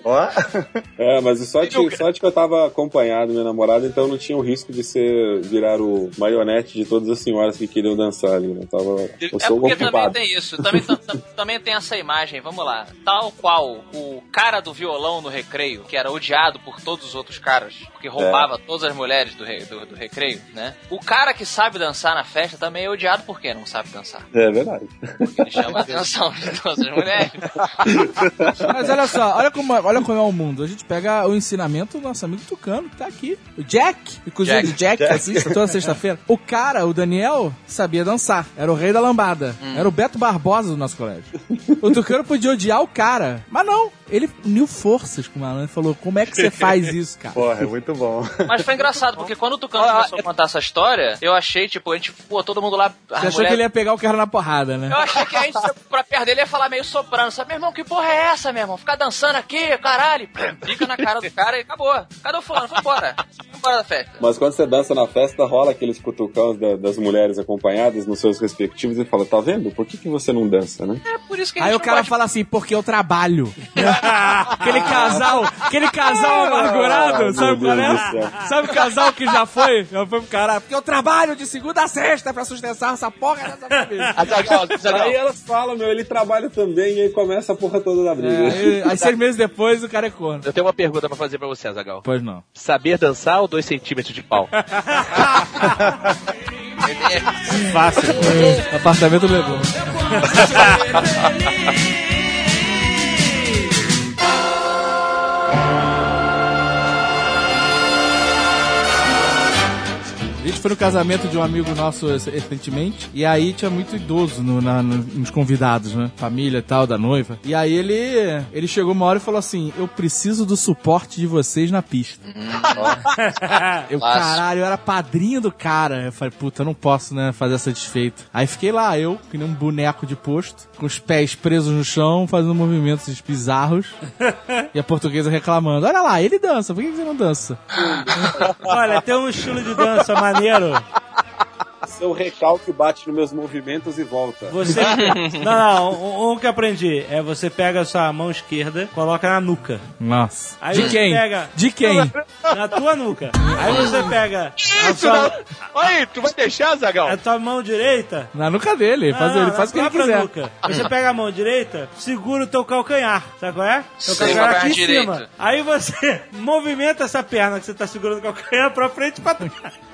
Ó, É, mas o sorte, sorte que eu tava acompanhado, minha namorada, então não tinha o risco de ser virar o marionete de todas as senhoras que queriam dançar ali, né? Tava, eu É sou porque também ocupado. tem isso, também, tam- tam- também tem essa imagem, vamos lá. Tal qual o cara do violão no recreio, que era odiado por todos os outros caras, porque roubava todas as mulheres do, re- do, do recreio, né? O cara que sabe dançar na festa também é odiado porque não sabe dançar. É verdade. Porque ele chama a atenção de todas as mulheres. Mas olha só, olha como, olha como é o mundo. A gente pega o ensinamento do nosso amigo Tucano, que tá aqui. O Jack, inclusive Jack. o Jack, que assiste toda sexta-feira. O cara, o Daniel, sabia dançar. Era o rei da lambada. Era o Beto Barbosa do nosso colégio. O Tucano podia odiar o cara, mas não. Ele uniu forças com o malandro e falou: Como é que você faz isso, cara? porra, é muito bom. Mas foi engraçado, porque quando o Tucano começou a contar essa história, eu achei, tipo, a gente, pô, todo mundo lá. Você a achou mulher- que ele ia pegar o cara na porrada, né? Eu achei que a gente pra perto dele ia falar meio soprano, sabe? Meu irmão, que porra é essa, meu irmão? Ficar dançando aqui, caralho. Fica na cara do cara e acabou. Cadê o fulano? Foi embora. Foi embora da festa. Mas quando você dança na festa, rola aqueles cutucãos da- das mulheres acompanhadas nos seus respectivos e fala: Tá vendo? Por que, que você não dança, né? É por isso que a Aí gente o cara pode... fala assim, porque eu trabalho. aquele casal, aquele casal amargurado, Meu sabe qual é? Sabe o casal que já foi? Já foi pro caralho. Porque eu trabalho de segunda a sexta pra sustentar essa porra dessa família. Aí elas falam, meu, ele trabalha também, e aí começa a porra toda da briga. É, aí, aí seis meses depois o cara é Eu tenho uma pergunta pra fazer pra você, Azagal. Pois não. Saber dançar ou 2 centímetros de pau? Fácil. Apartamento levou. foi no casamento de um amigo nosso recentemente, e aí tinha muito idoso no- na- no- nos convidados, né? Família e tal, da noiva. E aí ele, ele chegou uma hora e falou assim: Eu preciso do suporte de vocês na pista. eu, Clássico. caralho, eu era padrinho do cara. Eu falei, puta, eu não posso, né, fazer essa desfeita. Aí fiquei lá, eu, que nem um boneco de posto, com os pés presos no chão, fazendo movimentos bizarros. e a portuguesa reclamando: Olha lá, ele dança, por que que você não dança? Olha, tem um estilo de dança maneiro. Fazer o recalque, bate nos meus movimentos e volta. Você. não, não, um, um que aprendi é você pega a sua mão esquerda, coloca na nuca. Nossa. Aí De você quem? pega. De quem? Na tua nuca. Aí você pega a Isso, sua, não. Aí, tu vai deixar, Zagal? a tua mão direita. Na nuca dele. Faz, Não, ele na faz o que ele própria quiser. nuca. Você pega a mão direita, segura o teu calcanhar. Sabe qual é? Teu Sim, calcanhar aqui em direito. cima. Aí você movimenta essa perna que você tá segurando o calcanhar pra frente e pra trás.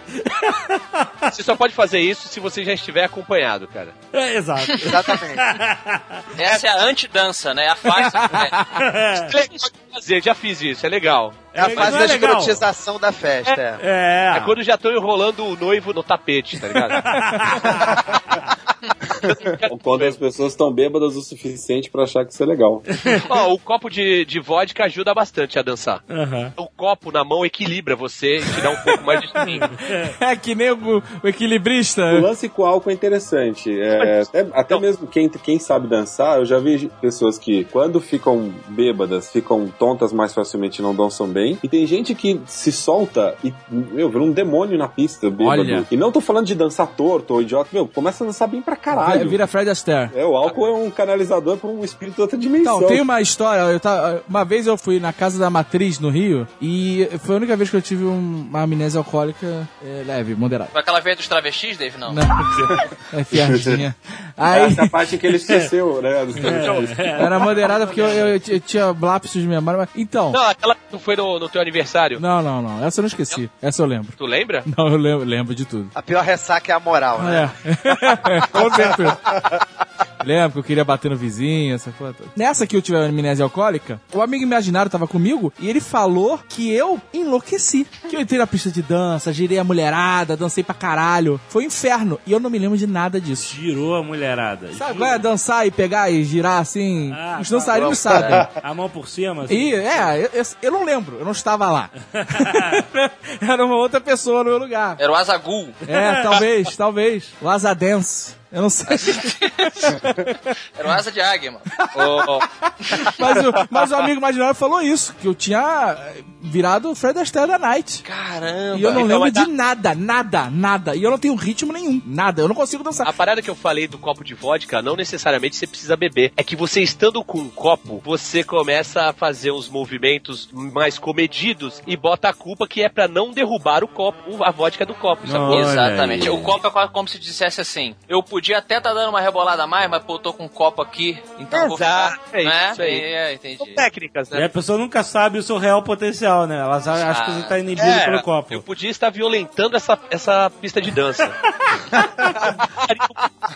Você só pode fazer isso se você já estiver acompanhado, cara. É, exato. Exatamente. Essa é a antidança, né? A fase. de fazer, já fiz isso, é legal. É a fase não da é legal. escrotização da festa. É. É. É quando já estão enrolando o noivo no tapete, tá ligado? Ou quando as pessoas estão bêbadas o suficiente pra achar que isso é legal. Ó, o copo de, de vodka ajuda bastante a dançar. Aham. O copo na mão equilibra você e te dá um pouco mais de swing. É que nem o, o equilibrista. O lance com álcool é interessante. É, até até mesmo quem, quem sabe dançar, eu já vi pessoas que, quando ficam bêbadas, ficam tontas mais facilmente e não dançam bem. E tem gente que se solta e, meu, vira um demônio na pista, bêbado. Olha. E não tô falando de dançar torto ou idiota, meu, começa a dançar bem pra caralho. Vira Fred Astaire. É, o álcool é um canalizador para um espírito de outra dimensão. Então, tem uma história. Eu tava, uma vez eu fui na casa da matriz no Rio e foi a única vez que eu tive um- uma amnésia alcoólica é, leve, moderada. Foi aquela vez dos travestis, Dave? Não. Não, é fiadinha. Aí Essa parte que ele esqueceu, né? era moderada porque eu, eu- eu tinha lapsos de memória. Mas, então, Não, aquela que tu foi no, no teu aniversário. não, não, não. Essa eu não esqueci. Essa eu lembro. Tu lembra? Não, eu lembro, lembro de tudo. A pior ressaca é a moral, né? É. Com certeza. Lembro que eu queria bater no vizinho, essa coisa toda. Nessa que eu tive a amnésia alcoólica, o amigo imaginário tava comigo e ele falou que eu enlouqueci. Que eu entrei na pista de dança, girei a mulherada, dancei pra caralho. Foi um inferno. E eu não me lembro de nada disso. Girou a mulherada. Sabe qual é? Dançar e pegar e girar assim? Ah, Os tá. dançarinos sabem. A mão por cima. assim. E, é, eu, eu- eu não lembro, eu não estava lá. Era uma outra pessoa no meu lugar. Era o Azagul. É, talvez, talvez. O Asa Dance. Eu não sei. Era o Asa de Águia, mano. Ô, Mas o, mas o amigo imaginário falou isso, que eu tinha virado o Fred Astaire da Night. Caramba. E eu não então lembro dar- de nada, nada, nada. E eu não tenho ritmo nenhum, nada. Eu não consigo dançar. A parada que eu falei do copo de vodka, não necessariamente você precisa beber. É que você estando com um copo, você começa a fazer uns movimentos mais comedidos e bota a culpa que é pra não derrubar o copo, a vodka do copo, Exatamente. O copo é como se dissesse assim: eu podia até estar dando uma rebolada a mais, mas pô, eu tô com um copo aqui, então eu vou Exato, ficar. é isso, né? isso aí. É, entendi. São técnicas, E né? a pessoa nunca sabe o seu real potencial, né? Ela sabe- acha que você tá inibido É, pelo copo. Eu podia estar violentando essa, essa pista de dança.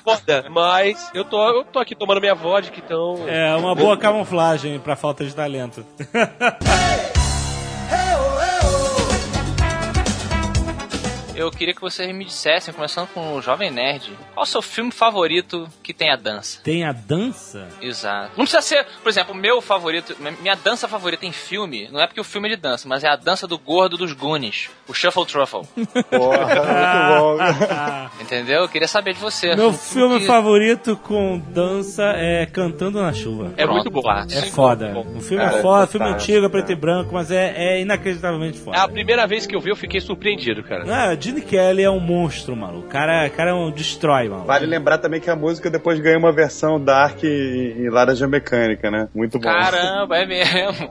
Foda, Mas eu tô, eu tô aqui tomando minha vodka, então. É uma boa camuflagem pra falta de talento. Eu queria que vocês me dissessem, começando com o Jovem Nerd, qual o seu filme favorito que tem a dança? Tem a dança? Exato. Não precisa ser, por exemplo, o meu favorito, minha dança favorita em filme, não é porque o filme é de dança, mas é a dança do gordo dos Goonies, o Shuffle Truffle. Porra, muito bom. Entendeu? Eu queria saber de você. Meu Um filme que- favorito com dança é Cantando na Chuva. É muito bom. É foda. O filme é foda, é filme antigo, é preto e branco, mas é, é inacreditavelmente É a foda. primeira vez que eu vi, eu fiquei surpreendido, cara. Ah, Gene Kelly é um monstro, maluco. O cara, o cara é um destrói, maluco. Vale lembrar também que a música depois ganhou uma versão dark e, e laranja mecânica, né? Muito bom. Caramba, é mesmo.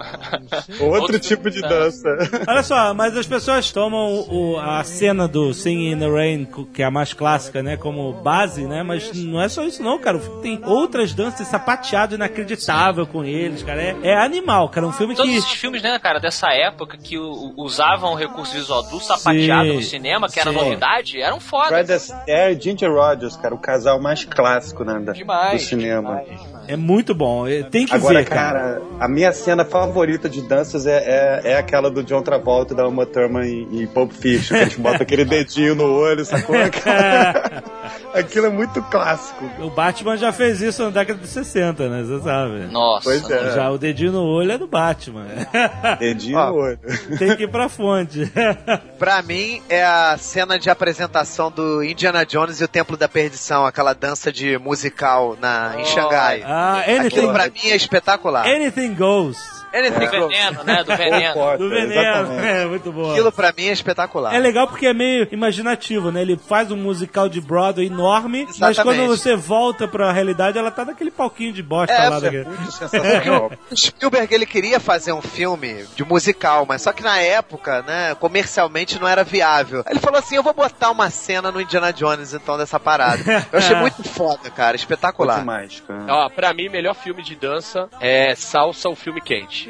Outro tipo de dança. Olha só, mas as pessoas tomam o- a cena do Singing in the Rain, que é a mais clássica, né, como base, né? Mas não é só isso não, cara. Tem outras danças sapateado inacreditável com eles, cara. É, é animal, cara. Um filme Todos que... esses filmes, né, cara, dessa época que usavam o recurso visual do sapateado Sim, no cinema, que era sim. novidade, eram foda. Fred Astaire e Ginger Rogers, cara, o casal mais clássico né, da- Demais, do cinema. É muito bom. é- Tem que Agora, ver, cara. cara, a minha cena favorita de danças é, é, é aquela do John Travolta e da Uma Thurman em, em Pulp Fiction, que eles botam aquele dedinho no olho, sacou? Cara, Aquilo é muito clássico. O Batman já fez isso na década de 60, né? Você sabe. Nossa. Pois é. Já o dedinho no olho é do Batman. Dedinho Ó. no olho. Tem que ir pra fonte. Pra mim, é a cena de apresentação do Indiana Jones e o Templo da Perdição, aquela dança de musical na, em Xangai. Ah, Aquilo anything, pra mim é espetacular. anything goes. Anything Do Goes. veneno, né? Do veneno. Do veneno. exatamente. É, muito boa. Aquilo pra mim é espetacular. É legal porque é meio imaginativo, né? Ele faz um musical de Broadway enorme, mas Exatamente. quando você volta pra realidade, ela tá naquele palquinho de bosta É, lá. é daquele. Muito sensacional. O Spielberg ele queria fazer um filme de musical, mas só que na época, né, comercialmente não era viável. Ele falou assim: eu vou botar uma cena no Indiana Jones então dessa parada. Eu achei muito foda, cara, espetacular. demais, cara. Ó, pra mim, melhor filme de dança é Salsa, o filme quente.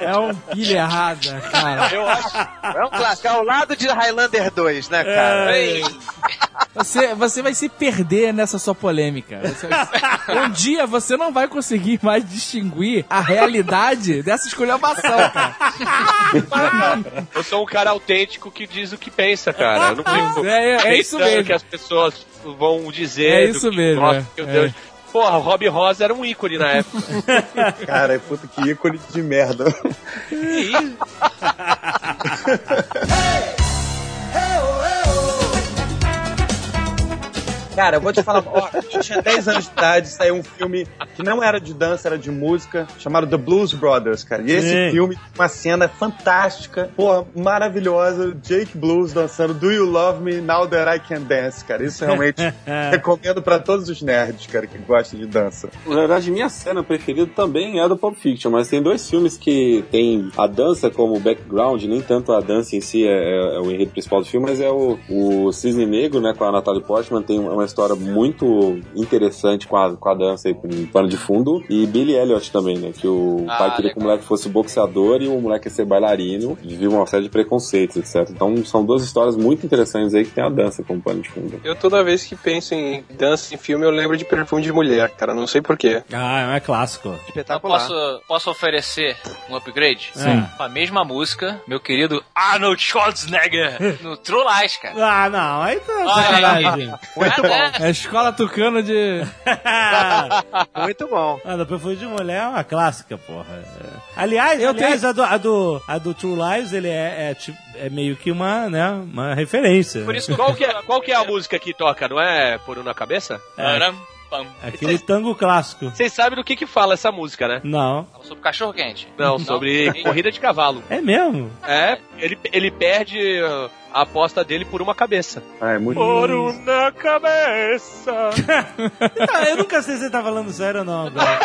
É um pilha errada, cara. Eu acho. É um clássico, é ao lado de Highlander 2, né, cara? Ei, Você, você vai se perder nessa sua polêmica. Você- um dia você não vai conseguir mais distinguir a realidade dessa escolhambação, cara. Eu sou um cara autêntico que diz o que pensa, cara. Eu não fico É, é, é isso mesmo. que as pessoas vão dizer. É isso que- mesmo, Nossa, é, meu é. Porra, o Rob Rosa era um ícone na época. Cara, puta que ícone de merda. Cara, eu vou te falar, ó, eu tinha 10 anos de idade, saiu um filme que não era de dança, era de música, chamado The Blues Brothers, cara. E esse Sim. filme, uma cena fantástica, porra, maravilhosa, Jake Blues dançando Do You Love Me Now That I Can Dance, cara. Isso realmente recomendo pra todos os nerds, cara, que gostam de dança. Na verdade, minha cena preferida também é do Pulp Fiction, mas tem dois filmes que tem a dança como background, nem tanto a dança em si é, é- é o enredo principal do filme, mas é o, o Cisne Negro, né, com a Natalie Portman, tem uma história muito interessante com a, com a dança aí, com um pano de fundo, e Billy Elliot também, né, que o Ah, pai queria que o legal. moleque fosse boxeador e o moleque ia ser bailarino, vive uma série de preconceitos, etc. Então são duas histórias muito interessantes aí que tem a dança como pano de fundo. Eu toda vez que penso em dança em filme, eu lembro de perfume de mulher, cara. Não sei porquê. Ah, é clássico. eu Espetacular. posso, posso oferecer um upgrade? Sim. Com a mesma música, meu querido Arnold Schwarzenegger no True Lies, cara. Ah, não, aí tá aí. sacanagem. Muito bom, É a escola tucana de. muito bom. Ah, do Perfume de Mulher é uma clássica, porra. É. Aliás, Eu aliás a, do, a, do, a do True Lies, ele é, é, tipo- é meio que uma, né, uma referência. Por isso, qual que, é, qual que é a música que toca? Não é Por um na Cabeça? Param, pam. Aquele tango clássico. Vocês sabem do que que fala essa música, né? Não. Fala sobre cachorro quente. Não, sobre corrida de cavalo. É mesmo? É, ele, ele perde uh, a aposta dele por uma cabeça. Ah, é muito uma cabeça. Ah, eu nunca sei se você tá falando sério ou não agora.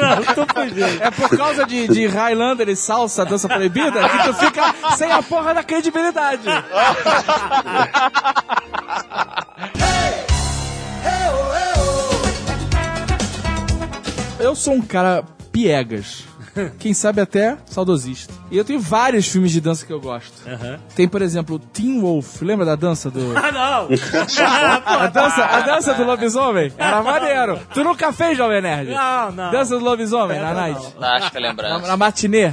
não, tô fugindo. É por causa de, de Highlander e salsa, dança proibida, que tu fica sem a porra da credibilidade. Eu sou um cara piegas. Quem sabe até saudosista. E eu tenho vários filmes de dança que eu gosto. Aham. Tem, por exemplo, Teen Wolf. Lembra da dança do. Ah, não! A dança, a dança do lobisomem? Era maneiro. Tu nunca fez, Jovem Nerd? Não, não. Dança do lobisomem, na night. Fantástica Na, lembrança. na matinê.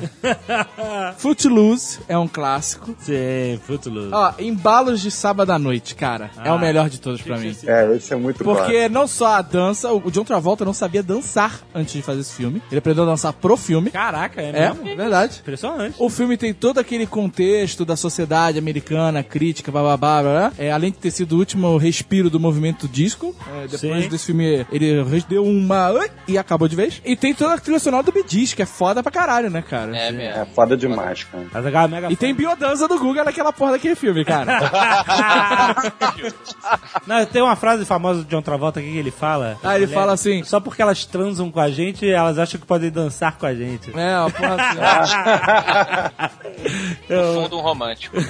Footloose é um clássico. Sim, Footloose. Ó, Embalos de Sábado à Noite, cara. é Ah. o melhor de todos pra mim. É, esse é muito bom. Porque não só a dança, o John Travolta não sabia dançar antes de fazer esse filme. Ele aprendeu a dançar pro filme. Caraca, é É, mesmo? verdade. Impressionante. O filme tem todo aquele contexto da sociedade americana, crítica, bababá, blá, blá. É, além de ter sido o último respiro do movimento disco. é, depois Sim. desse filme, ele deu uma... E acabou de vez. E tem toda a trilha sonora do Bidis, que é foda pra caralho, né, cara? É mesmo. É foda demais, cara. Mas aquela mega E tem biodança do Guga naquela porra daquele filme, cara. Não, tem uma frase famosa do John Travolta aqui que ele fala. Ah, ele Mulher- fala assim- Só porque elas transam com a gente, elas acham que podem dançar com a gente. É, uma porra assim. No fundo, um romântico.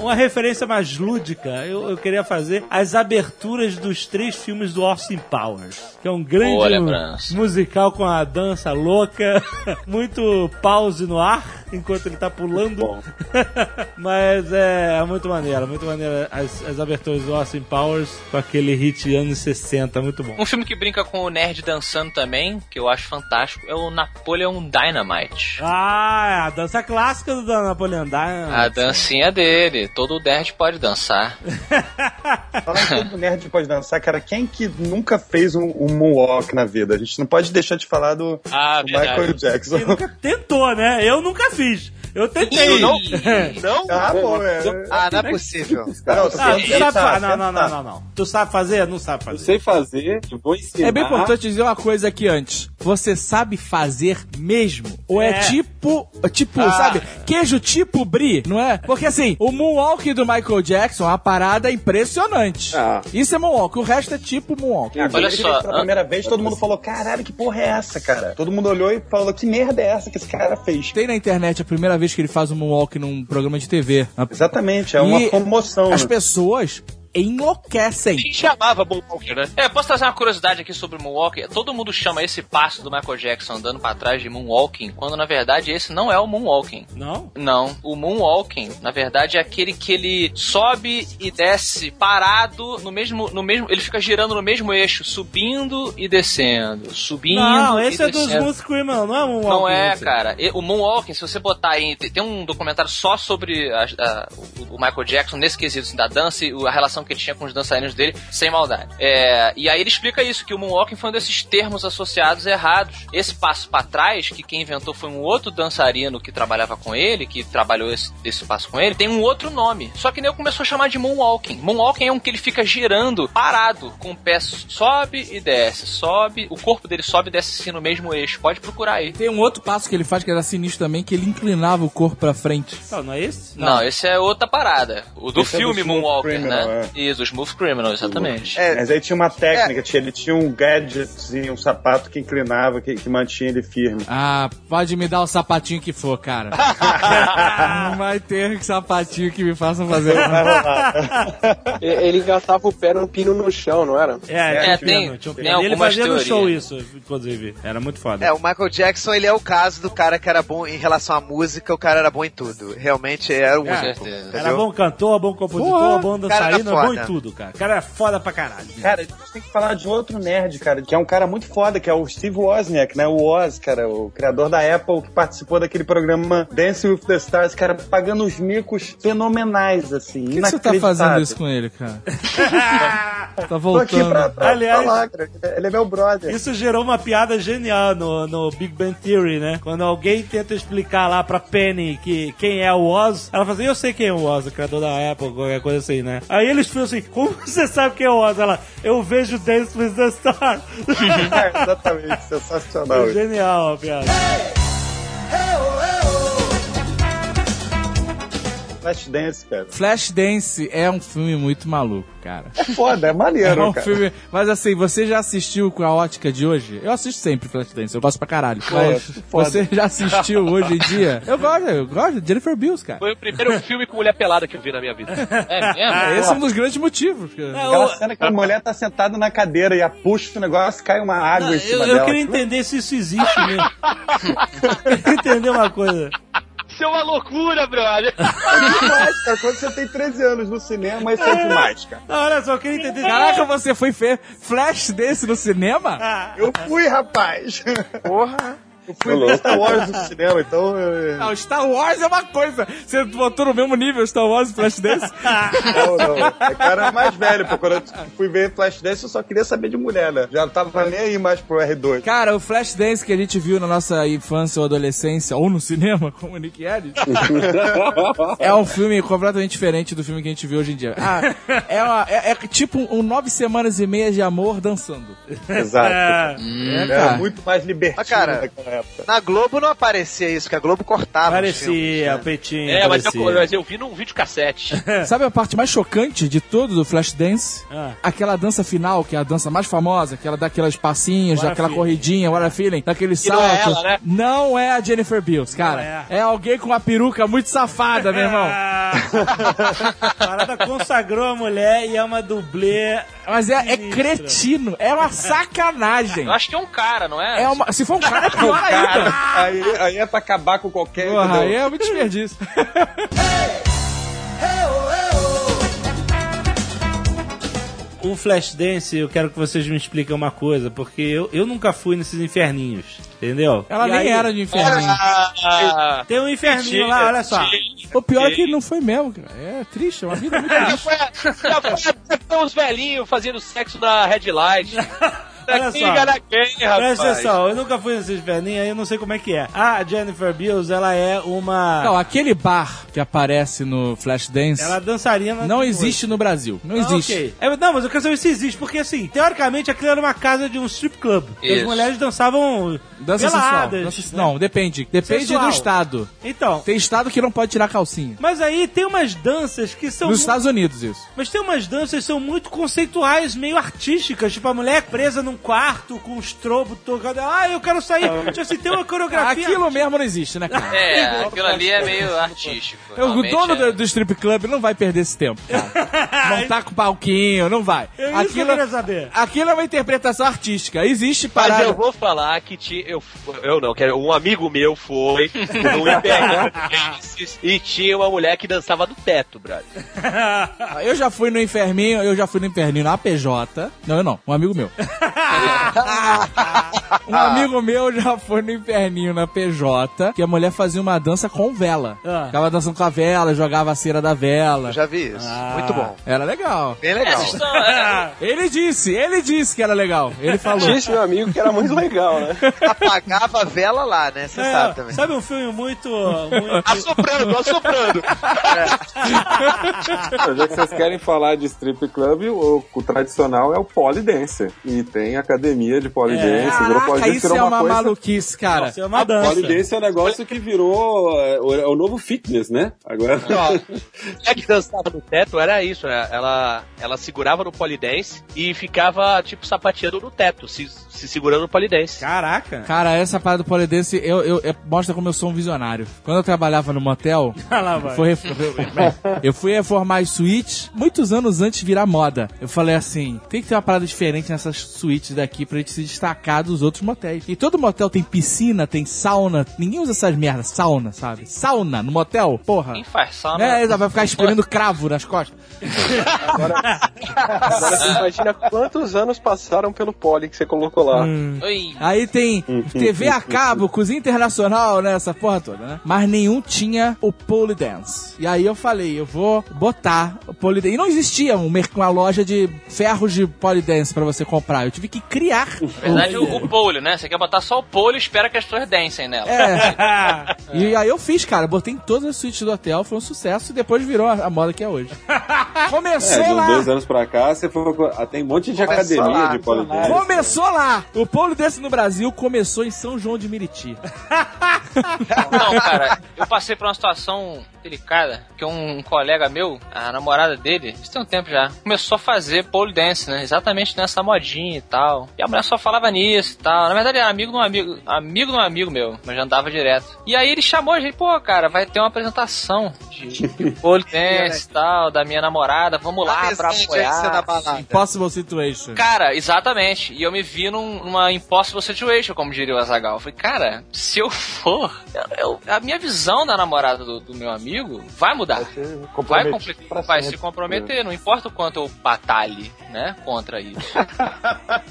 Uma referência mais lúdica, eu, eu queria fazer as aberturas dos três filmes do Austin Powers, que é um grande musical com a dança louca, muito pause no ar enquanto ele tá pulando. Mas é, é muito maneiro, muito maneiro as, as aberturas do Austin Powers com aquele hit anos 60, muito bom. Um filme que brinca com o nerd dançando também, que eu acho fantástico, é o Napoleon Dynamite. Ah, a dança clássica do Napoleão Dynamite. A dancinha dele, todo nerd pode dançar. Falando que todo nerd pode dançar, cara, quem que nunca fez um, um moonwalk na vida? A gente não pode deixar de falar do, Ah, do Michael. Jackson. Quem nunca tentou, né? Eu nunca fiz. selfish Eu tentei. Não? Não? Ah, pô, é. Ah, não é possível. Não, Ah, não, não, não, não, não. Tu sabe fazer? Não sabe Eu fazer. sei fazer, eu vou ensinar. É bem importante dizer uma coisa aqui antes. Você sabe fazer mesmo? Ou é, É. tipo, tipo, Ah. sabe, queijo tipo brie, não é? Porque assim, o moonwalk do Michael Jackson é uma parada impressionante. Ah. Isso é moonwalk, o resto é tipo moonwalk. Olha só, pela ah. primeira vez, todo mundo falou: caralho, que porra é essa, cara? Todo mundo olhou e falou: que merda é essa que esse cara fez? Tem na internet a primeira vez que ele faz um moonwalk num programa de TV. Exatamente, é uma E comoção. As né? pessoas enlouquecem. Quem chamava Moonwalker, né? É, posso trazer uma curiosidade aqui sobre o Moonwalking? Todo mundo chama esse passo do Michael Jackson andando pra trás de Moonwalking, quando na verdade esse não é o Moonwalking. Não? Não, o Moonwalking, na verdade, é aquele que ele sobe e desce parado no mesmo, no mesmo, ele fica girando no mesmo eixo, subindo e descendo, subindo Não, e esse é do descendo. Smooth Criminal, não é um Não é, cara. O Moonwalking, se você botar aí, tem um documentário só sobre a- a- o, Michael Jackson nesse quesito assim, da dança e a relação que ele tinha com os dançarinos dele, sem maldade. É, e aí ele explica isso, que o Moonwalking foi um desses termos associados errados. Esse passo pra trás, que quem inventou foi um outro dançarino que trabalhava com ele, que trabalhou esse, esse passo com ele, tem um outro nome. Só que nem começou a chamar de Moonwalking. Moonwalking é um que ele fica girando, parado, com o pé sobe e desce, sobe, o corpo dele sobe e desce assim no mesmo eixo. Pode procurar aí. Tem um outro passo que ele faz que era sinistro também, que ele inclinava o corpo pra frente. Não, não é esse? Não, esse é outra parada. O do Esse é do filme Moonwalker, Criminal, né? Isso, o Smooth Criminal, exatamente. É, Mas aí tinha uma técnica, tinha, ele tinha um gadgetzinho, um sapato que inclinava, que, que mantinha ele firme. Ah, pode me dar o sapatinho que for, cara. Não vai ter sapatinho que me faça fazer. Vai rolar. Ele engatava o pé num pino no chão, não era? É, É, tinha um tem- pino, tinha um tem pino. Ele algumas fazia no teorias. show isso, inclusive. Era muito foda. É, o Michael Jackson, ele é o caso do cara que era bom em relação à música, o cara era bom em tudo. Realmente era o único. Era bom cantor, bom compositor, Porra, bom cara era bom foda. em tudo, cara. O cara é foda pra caralho. Cara, a gente tem que falar de outro nerd, cara, que é um cara muito foda, que é o Steve Wozniak, né? O Oz, cara, o criador da Apple, que participou daquele programa Dance with the Stars, cara, pagando os micos fenomenais, assim, Por que, que você tá fazendo isso com ele, cara? tá Tô voltando. aqui pra, pra Aliás- falar, cara. Ele é meu brother. Isso gerou uma piada genial no, no Big Bang Theory, né? Quando alguém tenta explicar lá pra Penny que, quem é o Oz, ela fala assim, eu sei quem é o Oz, o criador da Apple, qualquer coisa assim, né? Aí eles falam assim, como você sabe quem é o Oz? Ela, eu vejo Dance with the Stars. É, exatamente, sensacional. Foi genial a piada. Flashdance, cara. Flashdance é um filme muito maluco, cara. É foda, é É maneiro, um cara. filme. Mas assim, você já assistiu com a ótica de hoje? Eu assisto sempre Flashdance, eu gosto pra caralho. Mas foda. você já assistiu hoje em dia? Eu gosto, eu gosto de Jennifer Bills, cara. Foi o primeiro filme com mulher pelada que eu vi na minha vida. É mesmo? Esse é um dos grandes motivos. cara. Aquela cena que a mulher tá sentada na cadeira e a puxa o negócio, cai uma água Não, em cima eu, eu dela. queria entender se isso existe mesmo. eu queria entender uma coisa. Isso é uma loucura, brother. É demais, cara. Quando você tem 13 anos no cinema, isso é demais, cara. Não, olha só, eu queria entender. Caraca, você foi ver Flash desse no cinema? Eu fui, rapaz. Porra. Eu fui ver Star Wars no cinema, então... eu- Não, Star Wars é uma coisa. Você botou no mesmo nível Star Wars e Flash desse? Não, não. É cara mais velho, pô. Quando eu fui ver Flashdance, eu só queria saber de mulher, né? Já não tava nem aí mais pro R2. Cara, o Flashdance que a gente viu na nossa infância ou adolescência, ou no cinema, como o Nick Ellis, é um filme completamente diferente do filme que a gente vê hoje em dia. Ah, é, uma- é- é tipo um nove semanas e meia de amor dançando. Exato. É, É, Era cara. muito mais libertino Ah, cara. naquela época. Na Globo não aparecia isso, que a Globo cortava. os filmes, parecia, né? o peitinho. É, mas eu, mas eu vi num videocassete. Sabe a parte mais chocante de tudo do Flashdance? Ah. Aquela dança final, que é a dança mais famosa, aquela daqueles passinhos, What a daquela Feeling. corridinha, what a feeling, daquele E não é salto. ela, né? Não é a Jennifer Bills, cara. Não é. alguém com uma peruca muito safada, meu irmão. Ah, a parada consagrou a mulher e é uma dublê. Mas é, é cretino, é uma sacanagem. Eu acho que é um cara, não é? É uma, se for um cara, é pior. Cara, aí, aí é pra acabar com qualquer... Porra, aí é muito desperdício. O Flashdance, eu quero que vocês me expliquem uma coisa, porque eu, eu nunca fui nesses inferninhos, entendeu? Ela E nem aí, era de inferninho. Ah, Tem um inferninho lá, olha só. O pior é que ele não foi mesmo, cara. É triste, é uma vida muito triste. Já foi, já foi os velhinhos fazendo sexo na Red Light. Olha só. quem, rapaz? Presta atenção, eu nunca fui nesses inferninhos aí, eu não sei como é que é. A Jennifer Beals, ela é uma... Não, aquele bar que aparece no Flashdance Ela é dançarina... não existe no Brasil. Não Ah, existe. ok. É, não, mas eu quero saber se existe, porque assim, teoricamente aquilo era uma casa de um strip club. E As mulheres dançavam Dança sensual. peladas. Dança- né? Não, depende. Depende Sensual. do estado. Então. Tem estado que não pode tirar calcinha. Mas aí tem umas danças que são. Nos mu- Estados Unidos, isso. Mas tem umas danças que são muito conceituais, meio artísticas. Tipo, a mulher presa num quarto com um estrobo tocando. Ah, eu quero sair. Tipo assim, tem uma coreografia. Aquilo mesmo não existe, né, cara? É, aquilo ali é meio artístico. O realmente dono é. do, do strip club não vai perder esse tempo, cara. Montar com palquinho, não vai. É isso que eu queria saber. aquilo é uma interpretação artística. Existe Mas parada... eu vou falar que tinha. Eu, eu não, quero. Um amigo meu foi no e tinha uma mulher que dançava no teto, brother. Eu já fui no inferninho, eu já fui no inferninho na PJ. Não, eu não, um amigo meu. um amigo meu já foi no inferninho na PJ, que a mulher fazia uma dança com vela. Ah. Ficava dançando com a vela, jogava a cera da vela. Já vi isso. Muito bom. Era legal. Bem legal. Ele disse, ele disse que era legal. Ele falou. Disse meu amigo que era muito legal, né? Apagava a vela lá, né? Você É, sabe também. Sabe um filme muito. muito... Assoprando, assoprando. Já que vocês querem falar de strip club, o, o tradicional é o polidense. E tem academia de polidense. virou Caraca, polidense, isso virou é uma coisa... maluquice, cara. Isso é uma dança. Polidense é um negócio que virou é, o, é o novo fitness, né? Agora. É que dançava no teto, era isso, né? Ela, ela segurava no polidense e ficava, tipo, sapateando no teto, se, se segurando no polidense. Caraca. Cara, essa parada do polidense eu, eu, eu- mostra como eu sou um visionário. Quando eu trabalhava no motel, eu, eu fui reformar as suítes muitos anos antes de virar moda. Eu falei assim: tem que ter uma parada diferente nessas suítes daqui pra gente se destacar dos outros motéis. E todo motel tem piscina, tem sauna. Ninguém usa essas merdas, sauna, sabe? Sauna no motel? Porra. Quem faz sauna? É, vai ficar espremendo cravo nas costas. Agora você imagina quantos anos passaram pelo pole que você colocou lá. Oi. Aí tem TV a cabo, cozinha internacional, né? Essa porra toda, né? Mas nenhum tinha o pole dance. E aí eu falei, eu vou botar o pole dance. E não existia um uma loja de ferros de pole dance pra você comprar. Eu tive que criar. Na verdade, o, o polho, né? Você quer botar só o polho e espera que as pessoas dancem nela. É. E aí eu fiz, cara. Botei em todas as suítes do hotel, foi um sucesso e depois virou a, a moda que é hoje. Começou É, de lá. dois anos pra cá, você foi. ah, Tem um monte de Começou academia lá, de polidense. Começou lá! O pole dance no Brasil começou em São João de Meriti. Não, cara, eu passei por uma situação delicada, que um colega meu, a namorada dele, isso tem um tempo já, começou a fazer pole dance, né? Exatamente nessa modinha e tal. E a mulher só falava nisso e tal. Na verdade, era amigo de um amigo, amigo de um amigo meu, mas já andava direto. E aí ele chamou a gente, pô, cara, vai ter uma apresentação de pole dance e tal, da minha namorada, vamos lá pra apoiar. Impossible Situation. Cara, exatamente. E eu me vi num- numa impossible situation, como diria o Azagal. Eu falei, cara, se eu for, eu- eu- a minha visão da namorada do, do meu amigo vai mudar. Vai, vai sempre. se comprometer, não importa o quanto eu batalhe, né, contra isso.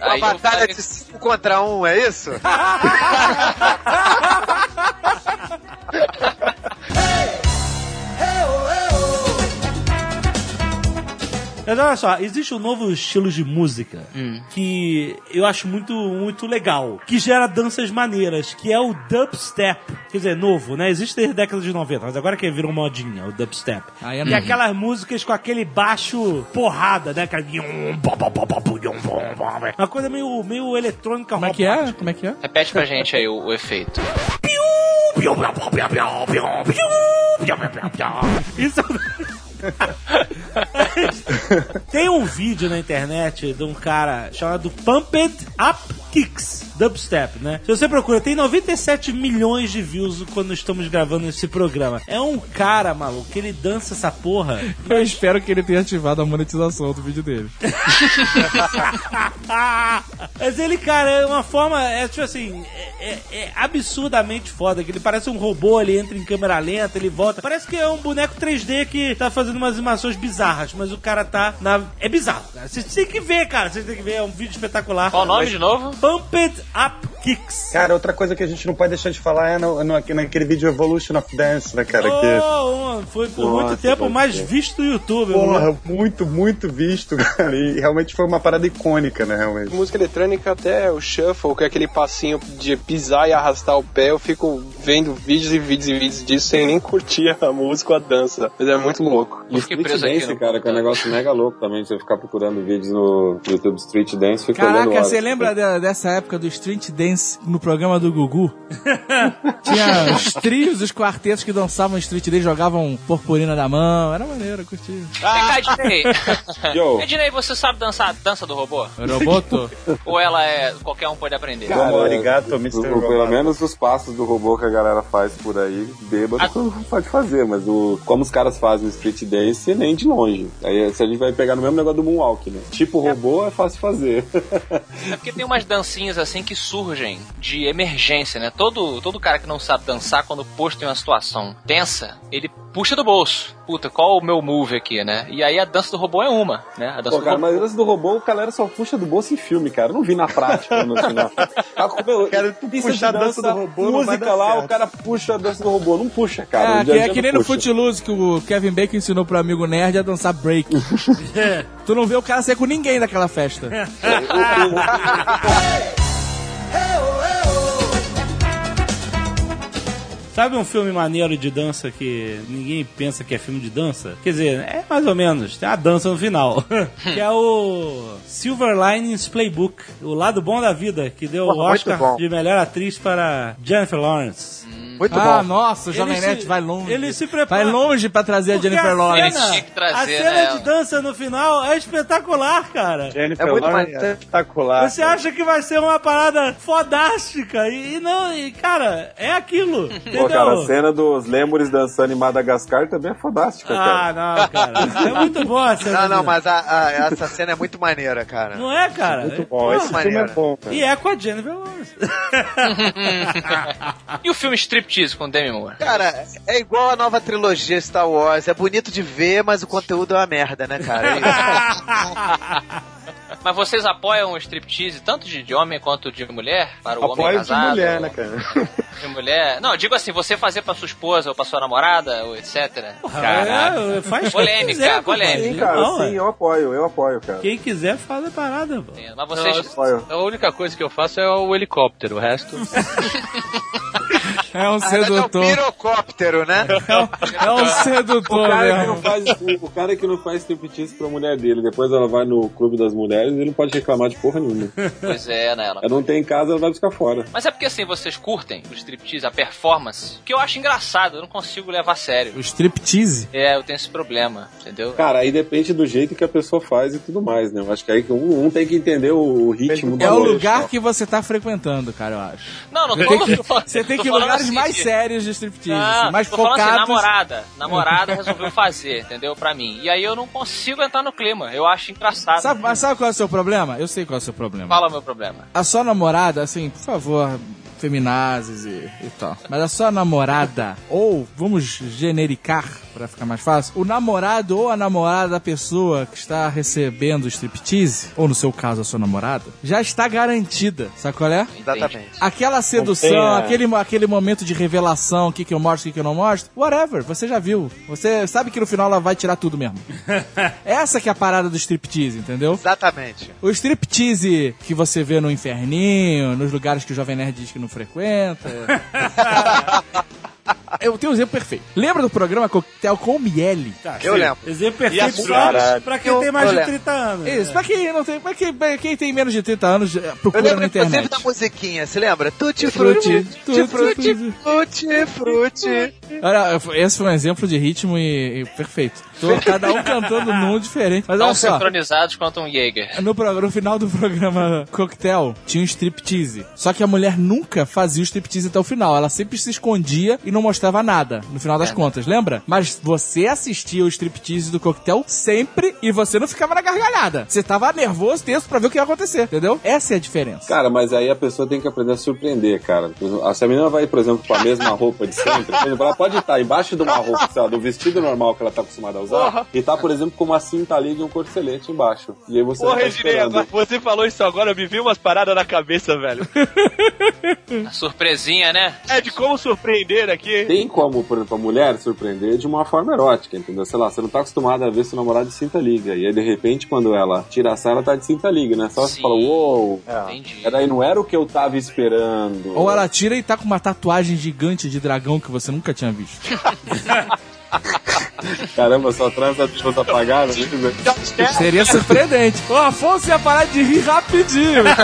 Uma Aí batalha de 5 contra 1, um, é isso? Mas olha só, existe um novo estilo de música que eu acho muito, muito legal, que gera danças maneiras, que é o dubstep. Quer dizer, novo, né? Existe desde a década de 90, mas agora que virou modinha, o dubstep. Aí é é aquelas músicas com aquele baixo porrada, né? Uma coisa meio, meio eletrônica Como é que é? Como é que é? Repete pra gente aí o, o efeito. Isso Tem um vídeo na internet de um cara chamado Pumped Up Kicks Dubstep, né? Se você procura, tem 97 milhões de views quando estamos gravando esse programa. É um cara, maluco, que ele dança essa porra. Eu espero que ele tenha ativado a monetização do vídeo dele. Mas ele, cara, é uma forma, é tipo assim, é, é- é absurdamente foda, que ele parece um robô, ele entra em câmera lenta, ele volta. Parece que é um boneco 3D que tá fazendo umas animações bizarras, mas o cara tá na... É bizarro, cara. Vocês têm que ver, cara, vocês têm que ver, é um vídeo espetacular. Qual o nome Mas- de novo? Pumped Up Kicks. Cara, outra coisa que a gente não pode deixar de falar é no, no- naquele vídeo Evolution of Dance, né, cara? Que Oh, Não, foi por Nossa, muito tempo mais ser. visto no YouTube. Porra, muito, muito visto, cara. E realmente foi uma parada icônica, né, realmente. Música eletrônica, até o shuffle, que é aquele passinho de pisar e arrastar o pé, eu fico vendo vídeos e vídeos e vídeos disso sem nem curtir a música ou a dança. Mas é muito louco. E Street Dance, cara, que é um negócio mega louco também. Você ficar procurando vídeos no YouTube Street Dance, fica olhando Caraca, você lembra de- dessa época do Street Dance no programa do Gugu? Tinha os trios, os quartetos que dançavam Street Dance, jogavam purpurina da mão. Era maneiro, eu curti. Vem cá, Ednei. Yo. Ednei, você sabe dançar a dança do robô? Roboto? Ou ela é. qualquer um pode aprender? Como arigato, o- Mr. Roboto. Pelo menos os passos do robô que a galera faz por aí, bêbado, pode fazer, mas o, como os caras fazem o street dance, nem de longe. Aí se a gente vai pegar no mesmo negócio do Moonwalk, né? Tipo robô é fácil fazer. É porque tem umas dancinhas assim que surgem de emergência, né? Todo, todo cara que não sabe dançar, quando posto em uma situação tensa, ele puxa do bolso. Puta, qual o meu move aqui, né? E aí a dança do robô é uma, né? A dança Pô, do cara, robô. mas esse do robô, o galera só puxa do bolso em filme, cara. Eu não vi na prática no final. Ah, meu, Cara, tu de a dança do robô, música lá, certo. o cara puxa a dança do robô. Não puxa, cara. É, No que, a é que nem no puxa. Footloose que o Kevin Bacon ensinou pro amigo nerd a dançar break. tu não vê o cara sair com ninguém daquela festa. Sabe um filme maneiro de dança que ninguém pensa que é filme de dança? Quer dizer, é mais ou menos, tem a dança no final. que é o Silver Linings Playbook, o lado bom da vida, que deu o Oscar de melhor atriz para Jennifer Lawrence. Muito ah, bom. nossa, o Jovem Nerd vai longe. ele se prepara- Vai longe pra trazer a Porque Jennifer Lawrence. cena, trazer, a cena né? de dança no final é espetacular, cara. Jennifer É muito Lawrence maneiro. é espetacular. Você acha que vai ser uma parada fodástica e, e não, e cara, é aquilo. Entendeu? Pô, cara, a cena dos lêmures dançando em Madagascar também é fodástica, Ah, cara. não, cara. É muito bom a cena. Não, não, de- mas a- a- essa cena é muito maneira, cara. Não é, cara? Muito É- bom. Esse Pô, filme é maneiro. bom, cara. E é com a Jennifer Lawrence. E o filme Striptease com Demi Moore? Cara, é igual a nova trilogia Star Wars. É bonito de ver, mas o conteúdo é uma merda, né, cara? É. Mas vocês apoiam o striptease tanto de, de homem quanto de mulher? Para o homem Apoio de casado? mulher, né, cara? De mulher. Não, digo assim, você fazer pra sua esposa ou pra sua namorada, ou etc. É, faz Polêmica, quiser, polêmica. Sim, cara, Não, sim, é. eu apoio, eu apoio, cara. Quem quiser faz a parada, pô. Mas Não, vocês. Eu apoio. A única coisa que eu faço é o helicóptero, o resto. É um Na verdade, é um sedutor. pirocóptero, né? É um O sedutor cara, que mesmo. não faz, o cara que não faz striptease pra mulher dele, depois ela vai no clube das mulheres, ele não pode reclamar de porra nenhuma. Pois é, né? ela- Ela não tem em casa, ela vai buscar fora. Mas é porque assim, vocês curtem o striptease, a performance, que eu acho engraçado, eu não consigo levar a sério. O striptease. É, eu tenho esse problema, entendeu? Cara, aí depende do jeito que a pessoa faz e tudo mais, né? Eu acho que aí que um, um tem que entender o, o ritmo do É o lugar que você tá frequentando, cara, eu acho. Não, não Você tô tem que, falando- você tem que ir em lugares assim mais sérios de striptease, assim, mais tô assim, focados. namorada. Namorada resolveu fazer, entendeu? Pra mim. E aí eu não consigo entrar no clima. Eu acho engraçado. Sabe, mas sabe qual é o seu problema? Eu sei qual é o seu problema. Fala o meu problema. A sua namorada, assim, por favor, feminazes e, e tal. Mas a sua namorada, ou vamos genericar pra ficar mais fácil, o namorado ou a namorada da pessoa que está recebendo o striptease, ou no seu caso a sua namorada, já está garantida, sabe qual é? Exatamente. Aquela sedução, tem a- aquele, aquele momento de revelação, o que, que eu mostro, o que, que eu não mostro, whatever, você já viu. Você sabe que no final ela vai tirar tudo mesmo. Essa que é a parada do striptease, entendeu? Exatamente. O striptease que você vê no inferninho, nos lugares que o Jovem Nerd diz que não frequenta. Eu tenho um exemplo perfeito. Lembra do programa Coquetel com Miele? Tá, Eu sim. lembro. Exemplo perfeito só pra quem Eu- tem mais de lembro. 30 anos. Isso, pra quem não tem. Pra quem, pra quem tem menos de 30 anos, eh, Eu procura lembro na inclusive internet. da musiquinha, você lembra? Tutti Frutti, tutti tutti frutti. frutti, frutti. Olha, esse foi um exemplo de ritmo e, e perfeito. Tô, cada um cantando num diferente. Mas Tão olha só. sincronizados quanto um Jaeger. No, no final do programa Coquetel, tinha um striptease. Só que a mulher nunca fazia o striptease até o final. Ela sempre se escondia e não mostrava nada, no final das contas, lembra? Mas você assistia o striptease do Coquetel sempre e você não ficava na gargalhada. Você tava nervoso, tenso pra ver o que ia acontecer, entendeu? Essa é a diferença. Cara, mas aí a pessoa tem que aprender a surpreender, cara. Se a menina vai, por exemplo, com a mesma roupa de sempre, exemplo, ela pode estar embaixo de uma roupa, sei lá, do vestido normal que ela tá acostumada a usar, e tá, por exemplo, com uma cinta ali de um corcelete embaixo. E aí você Porra, tá Reginei, agora você falou isso agora, me viu umas paradas na cabeça, velho. A surpresinha, né? É de como surpreender aqui. Tem, tem como, por exemplo, a mulher surpreender de uma forma erótica, entendeu? Sei lá, você não tá acostumado a ver seu namorado de cinta liga. E aí, de repente, quando ela tira a saia, ela tá de cinta liga, né? Só você Sim. fala, uou, Entendi. era aí, não era o que eu tava esperando. Ou ela tira e tá com uma tatuagem gigante de dragão que você nunca tinha visto. Caramba, só transa as luz apagadas, né? Seria surpreendente. O Afonso ia parar de rir rapidinho.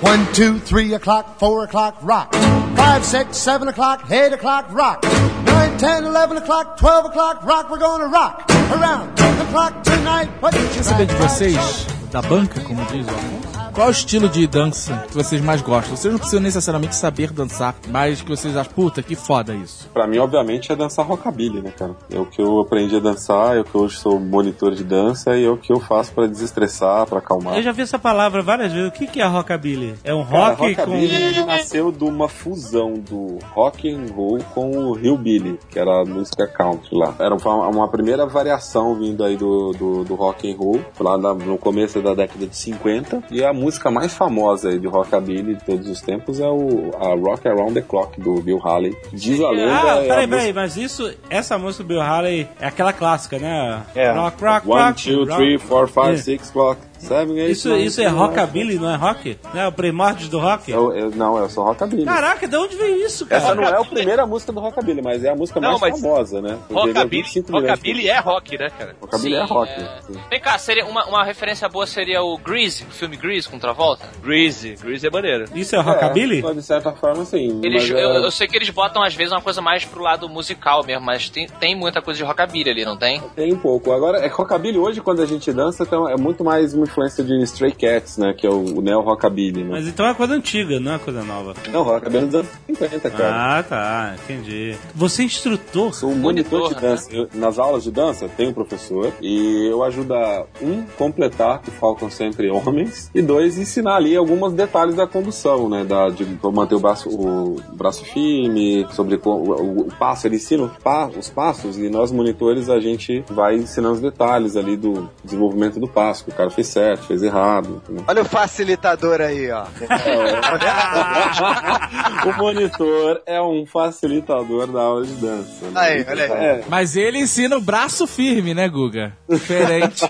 One, two, three o'clock, four o'clock, rock. Five, six, seven o'clock, eight o'clock, rock. Nine, ten, eleven o'clock, twelve o'clock, rock. We're gonna rock around the clock tonight. What you saber de vocês, da banca, como diz o? Qual é o estilo de dança que vocês mais gostam? Vocês não precisam necessariamente saber dançar, mas que vocês acham, puta, que foda isso. Pra mim, obviamente, é dançar rockabilly, né, cara? É o que eu aprendi a dançar, é o que hoje sou monitor de dança e é o que eu faço pra desestressar, pra acalmar. Eu já vi essa palavra várias vezes. O que, que é rockabilly? É um Cara, rock rockabilly com. nasceu de uma fusão do rock and roll com o hillbilly, que era a música country lá. Era uma, uma primeira variação vindo aí do, do, do rock and roll, lá na- no começo da década de 50. E a música mais famosa aí de rockabilly de todos os tempos é o a Rock Around the Clock do Bill Haley. Diz a lenda Ah, é peraí, música- peraí, mas isso, essa música do Bill Haley é aquela clássica, né? É. Rock, rock, One, rock. two, rock. three, four, five, É. six clock, seven, eight, Isso, nine, isso é rockabilly, não é rock? Não é o primórdio do rock? Eu- eu- não, é só rockabilly. Caraca, de onde veio isso, cara? Essa não é a primeira música do Rockabilly, mas é a música Não, mais famosa, né? Teve Rockabilly, 25 milhões de- rockabilly é rock, né, cara? Rockabilly é Sim, rock. é. sim. Vem cá, seria uma, uma referência boa seria o Grease, o filme Grease com Travolta. Greasy, Greasy é maneiro. Isso é rockabilly? É, de certa forma, sim. Eles, mas, eu, é, eu sei que eles botam às vezes uma coisa mais pro lado musical mesmo, mas tem, tem muita coisa de rockabilly ali, não tem? Tem um pouco. Agora, é rockabilly hoje, quando a gente dança, então, é muito mais influência de Stray Cats, né? Que é o, o neo-rockabilly, né? Mas então é coisa antiga, não é coisa nova. Não, rockabilly é dos anos 50, cara. Ah, tá, entendi. Você é instrutor? Sou um monitor, Monitor, de dança. Eu- nas aulas de dança, tem um professor e eu ajudo a, um, completar, que faltam sempre homens, e dois, ensinar ali alguns detalhes da condução, né? Da, de manter o braço, o braço firme, sobre o, o- o passo. Ele ensina pa- os passos e nós, monitores, a gente vai ensinando os detalhes ali do desenvolvimento do passo, que o cara fez certo, fez errado. entendeu? Olha o facilitador aí, ó. o monitor é um facilitador da aula de dança. né? Aí, olha aí. É, Mas ele ensina o braço firme, né, Guga? Diferente.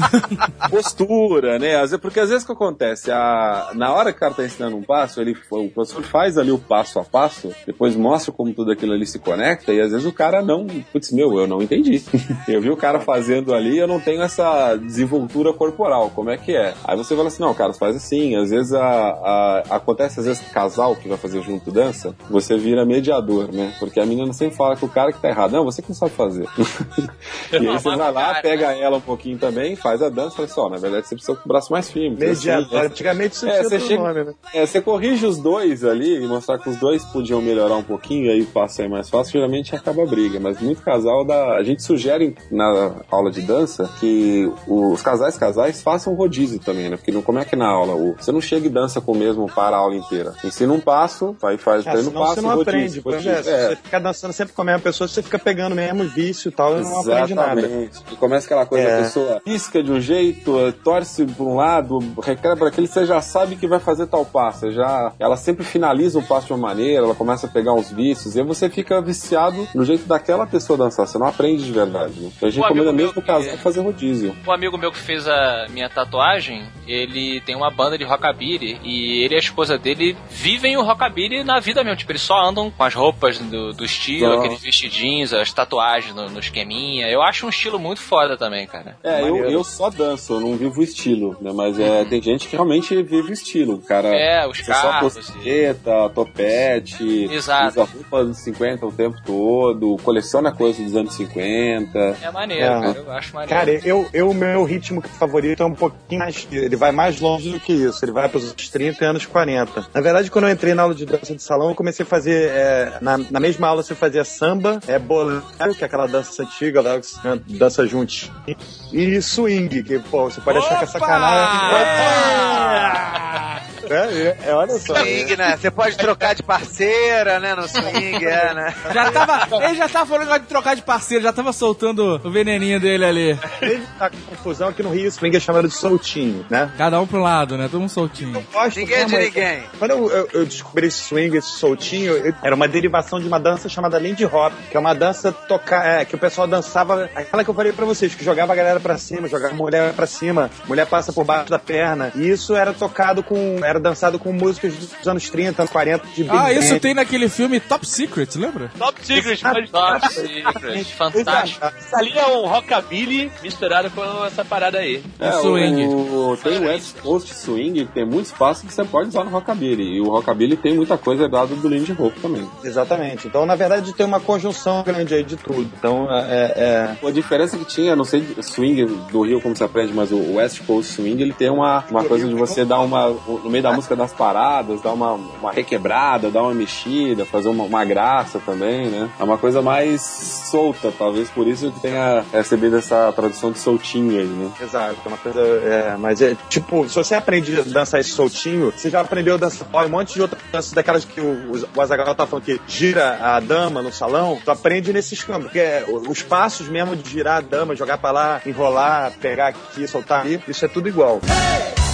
postura, né? Às vezes- porque às vezes o que acontece, a, na hora que o cara tá ensinando um passo, ele, o professor faz ali o passo a passo, depois mostra como tudo aquilo ali se conecta, e às vezes o cara não, putz, meu, eu não entendi. eu vi o cara fazendo ali, eu não tenho essa desenvoltura corporal, como é que é? Aí você fala assim, não, cara, faz assim, às vezes a, a- acontece, às vezes, casal que vai fazer junto dança, você vira mediador, né? Porque a menina sempre fala que o cara que tá errado, não, você que não sabe fazer. e aí você vai lá, pega ela um pouquinho também, faz a dança, fala assim, ó, na verdade você precisa com o braço mais firme. Mediador. Assim, Antigamente isso é, tinha você chega- nome, né? é, você corrige os dois ali e mostrar que os dois podiam melhorar um pouquinho, e aí passa aí mais fácil, geralmente acaba a briga. Mas muito casal dá. A gente sugere na aula de dança que os casais casais façam rodízio também, né? Porque não, como é que na aula? o- Você não chega e dança com o mesmo para a aula inteira. Ensina um passo, aí faz Ah, treino senão passo você não rodízio, aprende. Por rodízio. É. Você ficar dançando sempre com a mesma pessoa, você fica pegando o mesmo vício e tal, e não aprende nada. Exatamente. E começa aquela coisa, É. a pessoa pisca de um jeito, eh, torce por um lado, requebra aquele, você já sabe que vai fazer tal passo. você Já, ela sempre finaliza o passo de uma maneira, ela começa a pegar uns vícios, e aí você fica viciado no jeito daquela pessoa dançar. Você não aprende de verdade. Né? Então a gente Um recomenda mesmo o que- casal fazer rodízio. Um amigo meu que fez a minha tatuagem, ele tem uma banda de rockabilly e ele e a esposa dele vivem o rockabilly na vida mesmo. Tipo, eles só andam com as roupas do, do estilo, Nossa. aqueles vestidinhos, as tatuagens no, no esqueminha. Eu acho um estilo muito foda também, cara. É, eu, eu só danço, eu não vivo o estilo, né? Mas é, tem gente que realmente vive o estilo. Cara É, os usa só carros. cosqueta, topete, Exato. usa roupa dos 50 o tempo todo, coleciona coisas dos anos 50. É maneiro, É. cara. Eu acho maneiro. Cara, eu, eu, meu ritmo favorito é um pouquinho mais. Ele vai mais longe do que isso. Ele vai para os 30 e anos 40. Na verdade, quando eu entrei na aula de dança de salão, eu comecei a fazer. é, na, na mesma aula você fazia samba, é bolero, que é aquela dança antiga lá, que você dança juntinho. E swing, que, pô, você pode achar que é sacanagem. É, é, olha só. Swing, né? Você pode trocar de parceira, né? No swing, é, né? Já tava, ele já tava falando de trocar de parceiro, já tava soltando o veneninho dele ali. Ele tá com confusão aqui no Rio, swing é chamado de soltinho, né? Cada um pro lado, né? Todo mundo soltinho. Gosto, Ninguém é de mas- ninguém. Quando eu, eu- eu descobri esse swing, esse soltinho, eu- era uma derivação de uma dança chamada Lindy Hop, que é uma dança tocar, é, que o pessoal dançava, aquela que eu falei pra vocês, que jogava a galera pra cima, jogava a mulher pra cima, mulher passa por baixo da perna. E isso era tocado com, era dançado com músicas dos anos 30, anos 40, de Big Ah, isso Band. tem naquele filme Top Secret, lembra? Top Secret, pode Top Secret, fantástico. Isso ali é um rockabilly misturado com essa parada aí. É, swing. O, tem o West Coast Swing, que tem muito espaço que você pode usar no Rockabilly. E o Rockabilly tem muita coisa herdada do Lindy Hop também. Exatamente. Então, na verdade, tem uma conjunção grande aí de tudo. Então, é, é, A diferença que tinha, não sei swing do Rio como se aprende, mas o West Coast Swing ele tem uma, uma coisa de você dar uma, no meio da música das paradas, dar uma, uma requebrada, dar uma mexida, fazer uma, uma graça também, né? É uma coisa mais solta, talvez por isso que tenha recebido essa tradução de soltinho aí, né? Exato, é uma coisa. É, mas é tipo, se você aprende a dançar esse soltinho, você já aprendeu a dançar um monte de outras danças daquelas que o, o Azaghal tá falando que gira a dama no salão, tu aprende nesses campos. Porque é, os passos mesmo de girar a dama, jogar pra lá, enrolar, pegar aqui, soltar ali, isso é tudo igual. O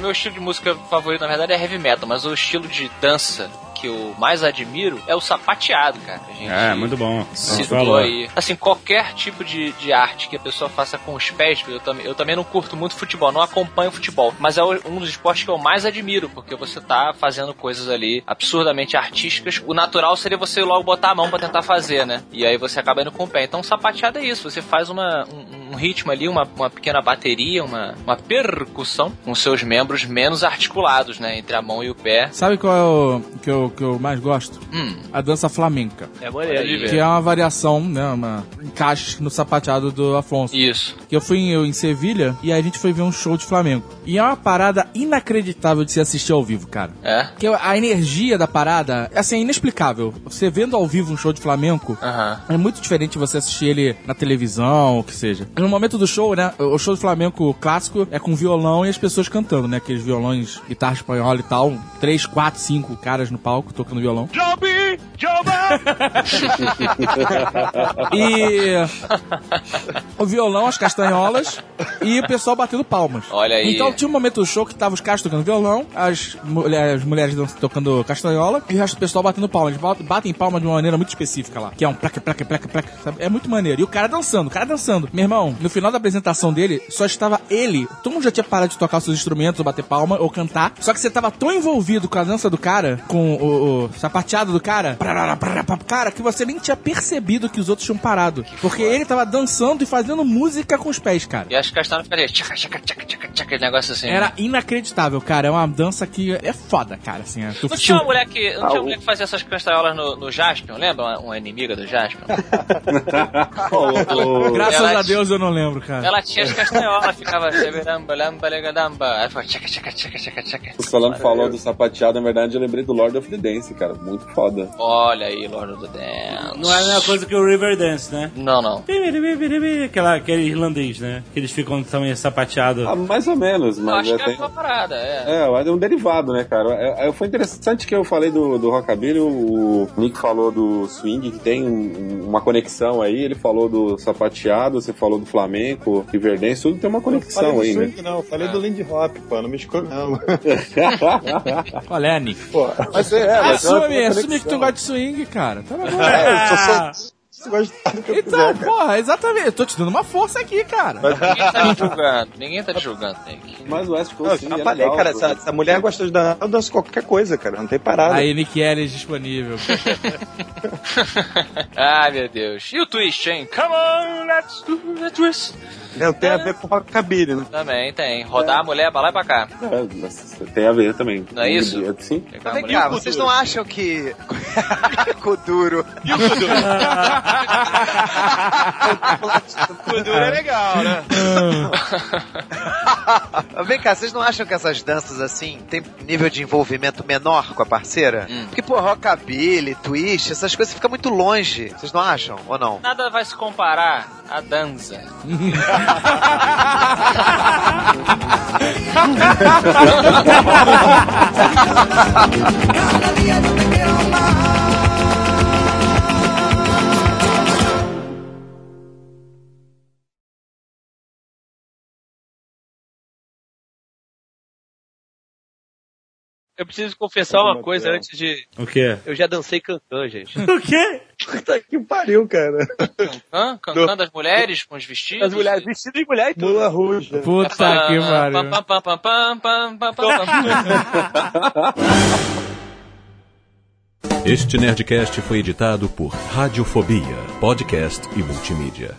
meu estilo de música favorito, na verdade, é heavy metal, mas o estilo de dança que eu mais admiro é o sapateado, cara. A gente É, muito bom. citou Falou. aí. Assim, qualquer tipo de, de arte que a pessoa faça com os pés, eu também, eu também não curto muito futebol, não acompanho futebol, mas é um dos esportes que eu mais admiro, porque você tá fazendo coisas ali absurdamente artísticas. O natural seria você logo botar a mão pra tentar fazer, né? E aí você acaba indo com o pé. Então, sapateado é isso, você faz uma, um, um ritmo ali, uma, uma pequena bateria, uma, uma percussão com seus membros menos articulados, né? Entre a mão e o pé. Sabe qual é o que eu, que eu mais gosto? Hum. A dança flamenca. É maneiro de Que é uma variação, né? Uma encaixe no sapateado do Afonso. Isso. Que eu fui em, eu, em Sevilha e aí a gente foi ver um show de flamengo. E é uma parada inacreditável de se assistir ao vivo, cara. É? Que a energia da parada, assim, é inexplicável. Você vendo ao vivo um show de flamenco, é muito diferente de você assistir ele na televisão, ou que seja. No momento do show, né? O show de flamenco clássico é com violão e as pessoas cantando, né? Aqueles violões, guitarra espanhola e tal. Três, quatro, cinco caras no palco tocando violão. E o violão, as castanholas e o pessoal batendo palmas. Olha aí. Então tinha um momento do show que tava os caras tocando violão, as, mulher, as mulheres tocando castanhola e o resto do pessoal batendo palmas. Eles bat- batem palma de uma maneira muito específica lá, que é um placa, placa, placa, placa, sabe? É muito maneiro. E o cara dançando, o cara dançando. Meu irmão, no final da apresentação dele, só estava ele. Todo mundo já tinha parado de tocar os seus instrumentos, ou bater palma, ou cantar. Só que você tava tão envolvido com a dança do cara, com o, o sapateado do cara, parará, parará, pá, cara, que você nem tinha percebido que os outros tinham parado. Porque ele tava dançando e fazendo música com os pés, cara. E as castanhas ali, tchaca, tchaca, tchaca, tchaca, tchaca, aquele negócio assim. Era inacreditável, cara. É uma dança que é foda, cara. Assim, é, tu Não tinha uma mulher que, não Ah, tinha uma mulher que fazia essas castanholas no, no Jaspion, lembra? Uma, uma inimiga do Jaspion? Graças Ela a Deus eu não lembro, cara. Ela tinha as castanholas, ficava xeberamba, lamba, legadamba. Aí ficava tchaca, tchaca, tchaca, tchaca, tchaca. O Solano falou do sapateado, na verdade eu lembrei do Lord of the Dance, cara. Muito foda. Olha aí, Lord of the Dance. Não é a mesma coisa que o Riverdance, né? Não, não. Aquela, aquele irlandês, né? Que eles ficam também sapateados. Ah, mais ou menos, Eu mas acho é, que é tem- uma parada, é. É, mas é um derivado, né, cara? É, é- foi interessante que eu falei do, do Rockabilly, o Nick falou do swing, que tem um- uma conexão aí, ele falou do sapateado, você falou do flamenco, Riverdance, tudo tem uma conexão aí, né? swing, não, eu falei do Lindy Hop, pô, não me escolhe não. Qual é, Nick? Pô, mas é, é, mas é uma assume, assume que tu gosta de swing, cara. Tá. É, eu só sou... Se gostar do que eu Então, quiser, cara. porra, exatamente. Eu tô te dando uma força aqui, cara. Ninguém tá te julgando, ninguém tá te julgando, Nick. Mas o West Não, Coast eu Swing já é falei, legal, cara, essa, essa mulher gosta de dançar, eu danço qualquer coisa, cara, não tem parada. Aí, Nick Ellis disponível. Ai, meu Deus. E o twist, hein? Come on, let's do the twist. Não tem a ver com rockabilly, né? Também tem. Rodar a mulher pra lá e pra cá. É, mas tem a ver também. Não é isso? Sim. Pegar a Vem cá, vocês não acham que. Com duro. Kuduro é legal, né? Vem cá, vocês não acham que essas danças assim tem nível de envolvimento menor com a parceira? Hum. Porque, pô, rockabilly, twist, essas coisas ficam muito longe. Vocês não acham? Ou não? Nada vai se comparar A dança. Cada día yo te quiero más. Eu preciso confessar uma coisa antes de. O quê? Eu já dancei cantã, gente. O quê? Puta que pariu, cara. Hã? Cantando as mulheres com os vestidos? As mulheres vestidas de mulher e tudo. Mula ruja. Puta que pariu. Pam, pam, pam, pam, pam, pam, pam, pam. Este Nerdcast foi editado por Radiofobia, podcast e multimídia.